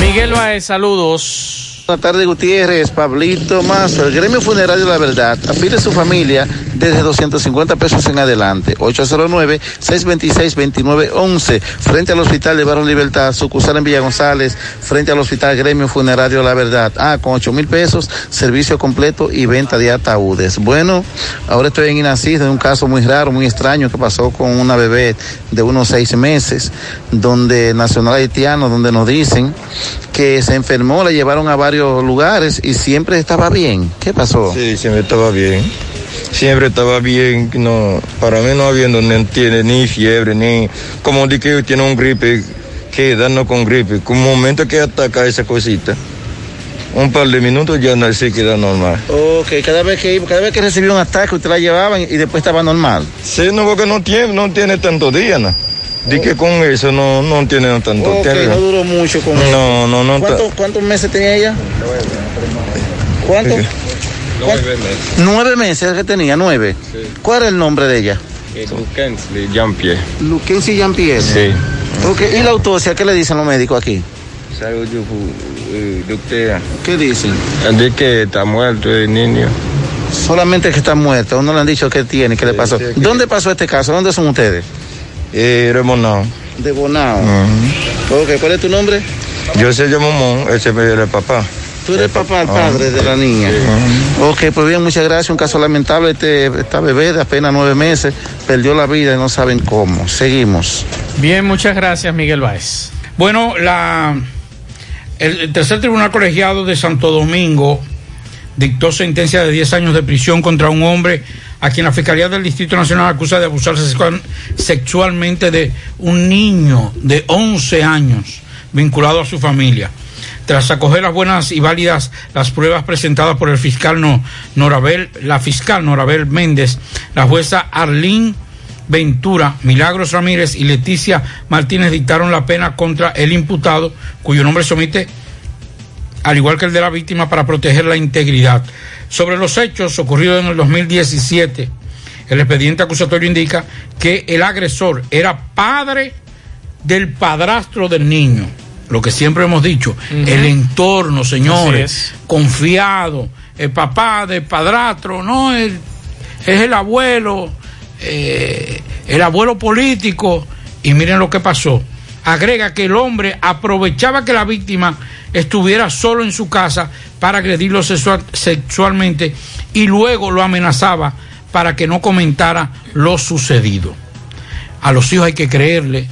Miguel Baez, saludos. Buenas tardes, Gutiérrez, Pablito Mazo, el gremio funerario La Verdad. Afile su familia desde 250 pesos en adelante. 809-626-2911, frente al Hospital de Barrio Libertad, sucursal en Villa González, frente al Hospital Gremio Funerario La Verdad. Ah, con 8 mil pesos, servicio completo y venta de ataúdes. Bueno, ahora estoy en Inací, de un caso muy raro, muy extraño que pasó con una bebé de unos seis meses, donde Nacional Haitiano, donde nos dicen que se enfermó, la llevaron a varios lugares y siempre estaba bien. ¿Qué pasó? Sí, siempre estaba bien. Siempre estaba bien. No, para mí no habiendo ni, tiene ni fiebre, ni como de que tiene un gripe, quedando con gripe. Con un momento que ataca esa cosita. Un par de minutos ya no se queda normal. Ok, cada vez que cada vez que recibía un ataque usted la llevaban y después estaba normal. Sí, no, porque no tiene, no tiene tantos días, ¿no? Di que con eso no, no tiene tanto Ok, tiempo. no duró mucho con No, no, no. ¿Cuántos, cuántos meses tenía ella? ¿Cuántos? Nueve meses. Nueve meses que tenía, nueve. ¿Cuál era el nombre de ella? Kensley Jean-Pierre. Luquensi Jean-Pierre. Sí. Ok, ¿y la autopsia qué le dicen los médicos aquí? Salgo yo, eh, doctora. ¿Qué dicen? De que está muerto el niño. Solamente que está muerto, no le han dicho qué tiene, qué le pasó. ¿Dónde pasó este caso? ¿Dónde son ustedes? Eh, Remonado. De Bonao. Ok, ¿cuál es tu nombre? Yo se llamo Mon, ese es el papá. Tú eres papá, el padre de la niña. Ok, pues bien, muchas gracias. Un caso lamentable. Este, esta bebé de apenas nueve meses perdió la vida y no saben cómo. Seguimos. Bien, muchas gracias, Miguel Báez. Bueno, la, el, tercer tribunal colegiado de Santo Domingo dictó sentencia de 10 años de prisión contra un hombre a quien la Fiscalía del Distrito Nacional acusa de abusar sexual- sexualmente de un niño de 11 años vinculado a su familia. Tras acoger las buenas y válidas las pruebas presentadas por el fiscal no, Norabel, la fiscal Norabel Méndez, la jueza Arlín Ventura, Milagros Ramírez y Leticia Martínez dictaron la pena contra el imputado, cuyo nombre se omite al igual que el de la víctima, para proteger la integridad. Sobre los hechos ocurridos en el 2017, el expediente acusatorio indica que el agresor era padre del padrastro del niño. Lo que siempre hemos dicho, el entorno, señores, confiado, el papá del padrastro, no, el- es el abuelo, eh, el abuelo político, y miren lo que pasó. Agrega que el hombre aprovechaba que la víctima estuviera solo en su casa para agredirlo sexual- sexualmente y luego lo amenazaba para que no comentara lo sucedido. A los hijos hay que creerle,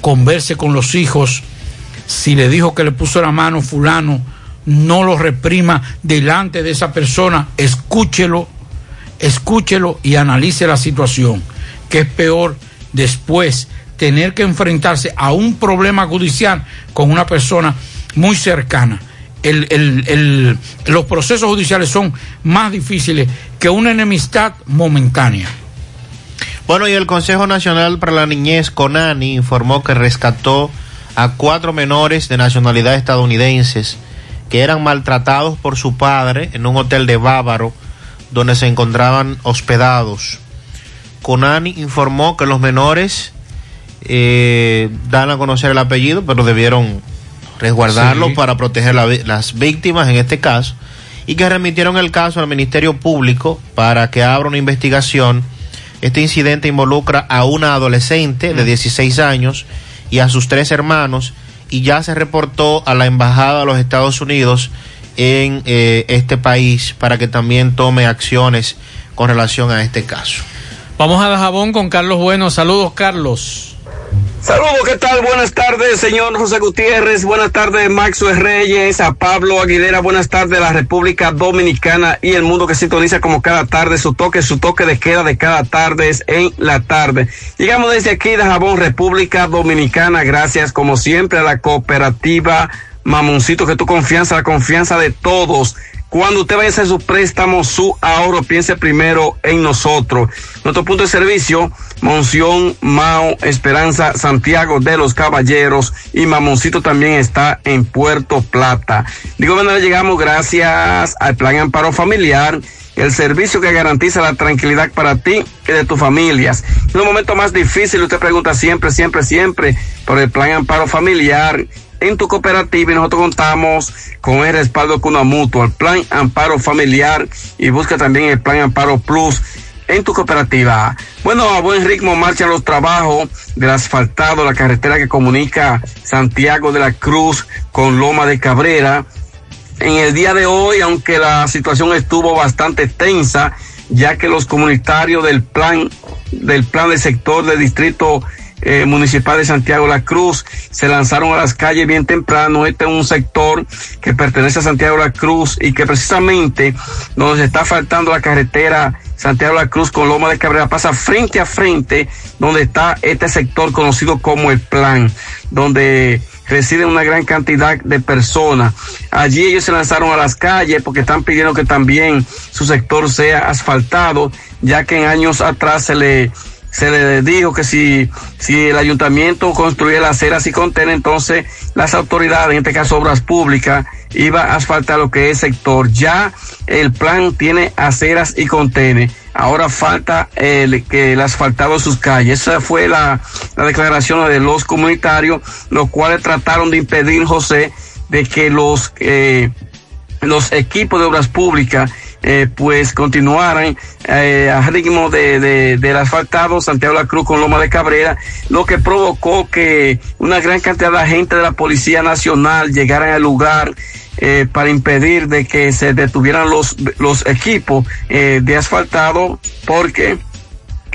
converse con los hijos. Si le dijo que le puso la mano fulano, no lo reprima delante de esa persona, escúchelo, escúchelo y analice la situación, que es peor después tener que enfrentarse a un problema judicial con una persona muy cercana. Los procesos judiciales son más difíciles que una enemistad momentánea. Bueno, y el Consejo Nacional para la Niñez, CONANI, informó que rescató a cuatro menores de nacionalidad estadounidenses que eran maltratados por su padre en un hotel de Bávaro, donde se encontraban hospedados. CONANI informó que los menores eh, dan a conocer el apellido, pero debieron resguardarlo Sí. para proteger la las víctimas en este caso, y que remitieron el caso al Ministerio Público para que abra una investigación. Este incidente involucra a una adolescente de 16 años y a sus tres hermanos, y ya se reportó a la Embajada de los Estados Unidos en eh, este país para que también tome acciones con relación a este caso. Vamos a Dajabón con Carlos Bueno. Saludos, Carlos. Saludos, ¿qué tal? Buenas tardes, señor José Gutiérrez. Buenas tardes, Maxwell Reyes, a Pablo Aguilera. Buenas tardes, la República Dominicana y el mundo que sintoniza como cada tarde su toque, su toque de queda de cada tarde es en la tarde. Llegamos desde aquí de Jabón, República Dominicana. Gracias, como siempre, a la cooperativa Mamoncito, que tu confianza, la confianza de todos. Cuando usted vaya a hacer su préstamo, su ahorro, piense primero en nosotros. Nuestro punto de servicio, Monción, Mao, Esperanza, Santiago de los Caballeros y Mamoncito también está en Puerto Plata. Digo, bueno, llegamos gracias al Plan Amparo Familiar, el servicio que garantiza la tranquilidad para ti y de tus familias. En los momentos más difíciles, usted pregunta siempre, siempre, siempre por el Plan Amparo Familiar en tu cooperativa y nosotros contamos con el respaldo con una mutua, el plan Amparo Familiar y busca también el plan Amparo Plus en tu cooperativa. Bueno, a buen ritmo marchan los trabajos del asfaltado, la carretera que comunica Santiago de la Cruz con Loma de Cabrera. En el día de hoy, aunque la situación estuvo bastante tensa, ya que los comunitarios del plan, del plan del sector del distrito eh, municipal de Santiago la Cruz se lanzaron a las calles bien temprano. Este es un sector que pertenece a Santiago la Cruz y que precisamente donde se está faltando la carretera Santiago la Cruz con Loma de Cabrera pasa frente a frente donde está este sector conocido como el plan, donde residen una gran cantidad de personas. Allí ellos se lanzaron a las calles porque están pidiendo que también su sector sea asfaltado, ya que en años atrás se le se le dijo que si, si el ayuntamiento construía las aceras y contene, entonces las autoridades, en este caso obras públicas, iba a asfaltar lo que es sector. Ya el plan tiene aceras y contene. ahora falta el, que el asfaltado sus calles. Esa fue la, la declaración de los comunitarios, los cuales trataron de impedir, José, de que los, eh, los equipos de obras públicas eh, pues continuaran eh, al ritmo de, de- del asfaltado Santiago la Cruz con Loma de Cabrera, lo que provocó que una gran cantidad de agentes de la Policía Nacional llegaran al lugar eh, para impedir de que se detuvieran los, los equipos eh, de asfaltado porque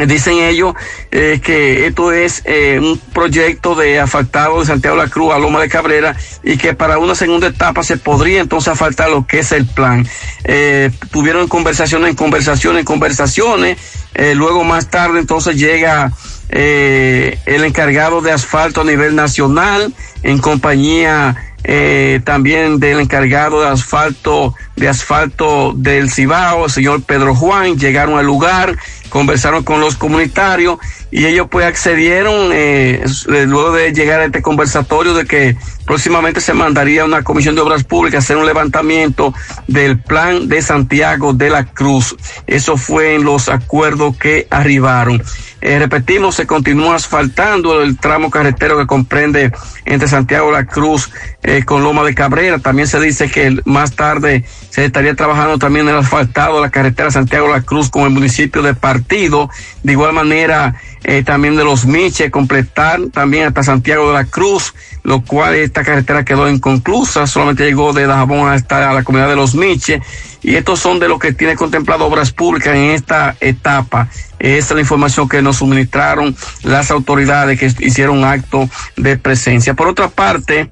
Dicen ellos eh, que esto es eh, un proyecto de asfaltado de Santiago de la Cruz a Loma de Cabrera y que para una segunda etapa se podría entonces asfaltar lo que es el plan. Eh, tuvieron conversaciones, conversaciones, conversaciones. Luego más tarde entonces llega el encargado de asfalto a nivel nacional en compañía eh, también del encargado de asfalto de asfalto del Cibao, el señor Pedro Juan, llegaron al lugar, conversaron con los comunitarios y ellos pues accedieron eh, luego de llegar a este conversatorio de que próximamente se mandaría una comisión de obras públicas hacer un levantamiento del plan de Santiago de la Cruz. Eso fue en los acuerdos que arribaron. Eh, repetimos, se continúa asfaltando el tramo carretero que comprende entre Santiago de la Cruz eh, con Loma de Cabrera. También se dice que más tarde se estaría trabajando también el asfaltado de la carretera Santiago de la Cruz con el municipio de Partido. De igual manera, eh, también de los Miches, completar también hasta Santiago de la Cruz, lo cual esta carretera quedó inconclusa, solamente llegó de Dajabón hasta la comunidad de los Miches. Y estos son de lo que tiene contemplado obras públicas en esta etapa. Esta es la información que nos suministraron las autoridades que hicieron acto de presencia. Por otra parte,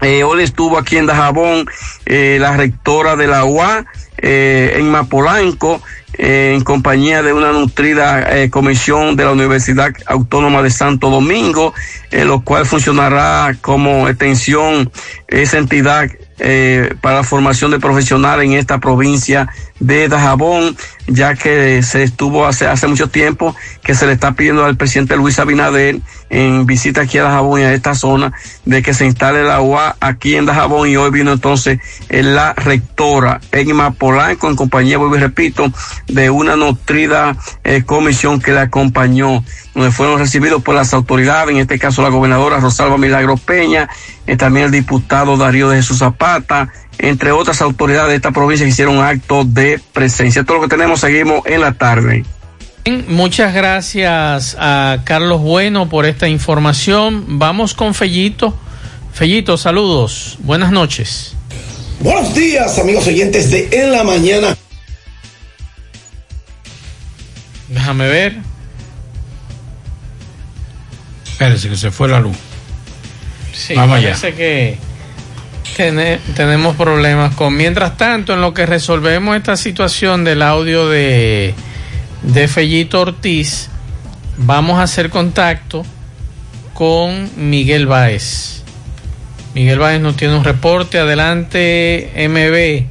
eh, hoy estuvo aquí en Dajabón eh, la rectora de la UA eh, en Mapolanco eh, en compañía de una nutrida comisión de la Universidad Autónoma de Santo Domingo, eh, lo cual funcionará como extensión esa entidad eh, para la formación de profesionales en esta provincia de Dajabón, ya que se estuvo hace, hace mucho tiempo que se le está pidiendo al presidente Luis Abinader en visita aquí a Dajabón y a esta zona de que se instale la UA aquí en Dajabón y hoy vino entonces eh, la rectora Egma Polanco en compañía, vuelvo y repito, de una nutrida eh, comisión que la acompañó, donde fueron recibidos por las autoridades, en este caso la gobernadora Rosalba Milagro Peña, eh, también el diputado Darío de Jesús Zapata, entre otras autoridades de esta provincia que hicieron acto de presencia. Todo lo que tenemos, seguimos en la tarde. Bien, Muchas gracias a Carlos Bueno por esta información. Vamos con Fellito. Fellito, saludos. Buenas noches. Buenos días, amigos oyentes de En la Mañana. Déjame ver. Espérese que se fue la luz. Sí, Vamos allá. parece que tene- tenemos problemas con. Mientras tanto, en lo que resolvemos esta situación del audio de, de Fellito Ortiz, vamos a hacer contacto con Miguel Báez. Miguel Báez nos tiene un reporte. Adelante, MB.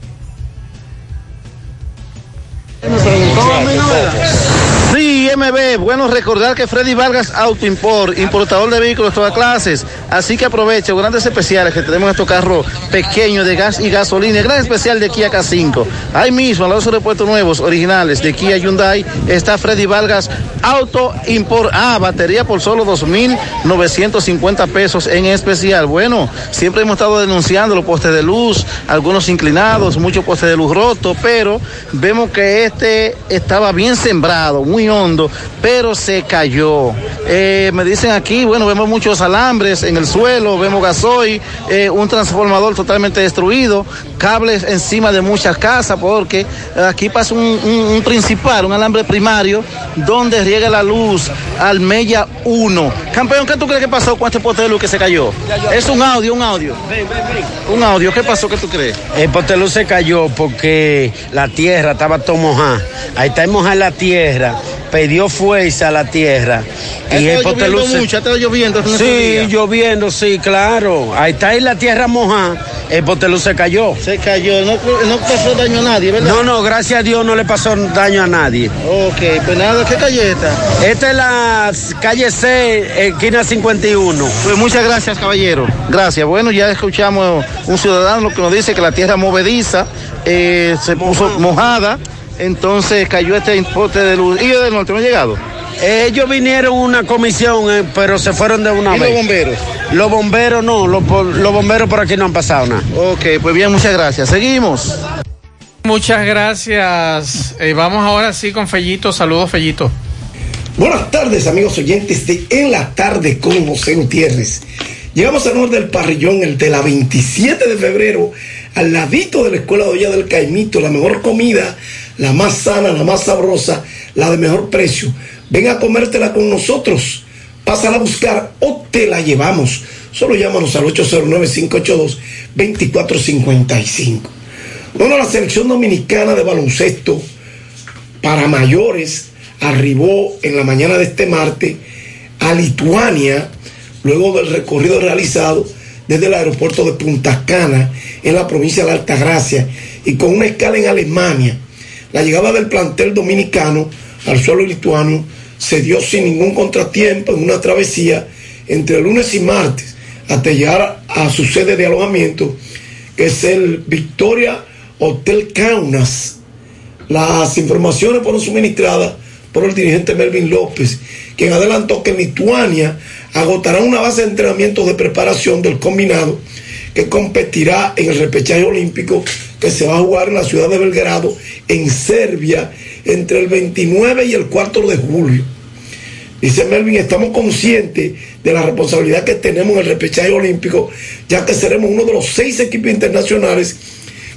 MB, bueno recordar que Freddy Vargas Auto Import, importador de vehículos de todas clases, así que aproveche grandes especiales que tenemos en estos carros pequeños de gas y gasolina, gran especial de Kia K5. Ahí mismo, en los repuestos nuevos, originales de Kia Hyundai, está Freddy Vargas Auto Import. Ah, batería por solo 2.950 pesos en especial. Bueno, siempre hemos estado denunciando los postes de luz, algunos inclinados, muchos postes de luz rotos, pero vemos que este estaba bien sembrado, muy hondo, pero se cayó. Eh, me dicen aquí, bueno, vemos muchos alambres en el suelo, vemos gasoil, eh, un transformador totalmente destruido, cables encima de muchas casas, porque aquí pasa un, principal, un alambre primario, donde riega la luz al Mella 1. Campeón, ¿qué tú crees que pasó con este poste luz que se cayó? Es un audio, un audio. Un audio, ¿qué pasó? ¿Qué tú crees? El posteluz se cayó porque la tierra estaba todo mojada. Ahí está mojada la tierra, perdió fuerza la tierra. El posteluz lloviendo mucho, estaba lloviendo. Sí, días. lloviendo, sí, claro. Ahí está ahí la tierra mojada, el posteluz se cayó. Se cayó, no, no pasó daño a nadie, ¿verdad? No, no, gracias a Dios no le pasó daño a nadie. Ok, pues nada, ¿qué calle esta? Esta es la calle C, esquina 51. Pues muchas gracias, caballero. Gracias. Bueno, ya escuchamos un ciudadano que nos dice que la tierra movediza eh, se puso mojada entonces cayó este poste de luz. ¿Y ellos del norte no han llegado? Ellos vinieron una comisión, eh, pero se fueron de una ¿Y vez. los bomberos? Los bomberos no, los bomberos por aquí no han pasado nada. Ok, pues bien, muchas gracias. Seguimos. Muchas gracias. Eh, vamos ahora sí con Fellito. Saludos, Fellito. Buenas tardes, amigos oyentes de En la Tarde con José Gutiérrez. Llegamos al norte del parrillón, el de la 27 de febrero, al ladito de la Escuela de Olla del Caimito, la mejor comida, la más sana, la más sabrosa, la de mejor precio. Ven a comértela con nosotros. Pásala a buscar o te la llevamos. Solo llámanos al 809-582-2455. Bueno, la selección dominicana de baloncesto para mayores arribó en la mañana de este martes a Lituania, luego del recorrido realizado desde el aeropuerto de Punta Cana, en la provincia de Altagracia, y con una escala en Alemania. La llegada del plantel dominicano al suelo lituano se dio sin ningún contratiempo en una travesía entre lunes y martes hasta llegar a su sede de alojamiento, que es el Victoria Hotel Kaunas. Las informaciones fueron suministradas por el dirigente Melvin López, quien adelantó que Lituania agotará una base de entrenamientos de preparación del combinado que competirá en el repechaje olímpico que se va a jugar en la ciudad de Belgrado, en Serbia, entre el 29 y el 4 de julio. Dice Melvin, estamos conscientes de la responsabilidad que tenemos en el repechaje olímpico, ya que seremos uno de los seis equipos internacionales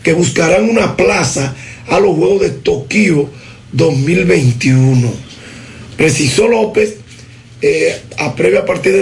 que buscarán una plaza a los Juegos de Tokio 2021. Precisó López, eh, a previa partida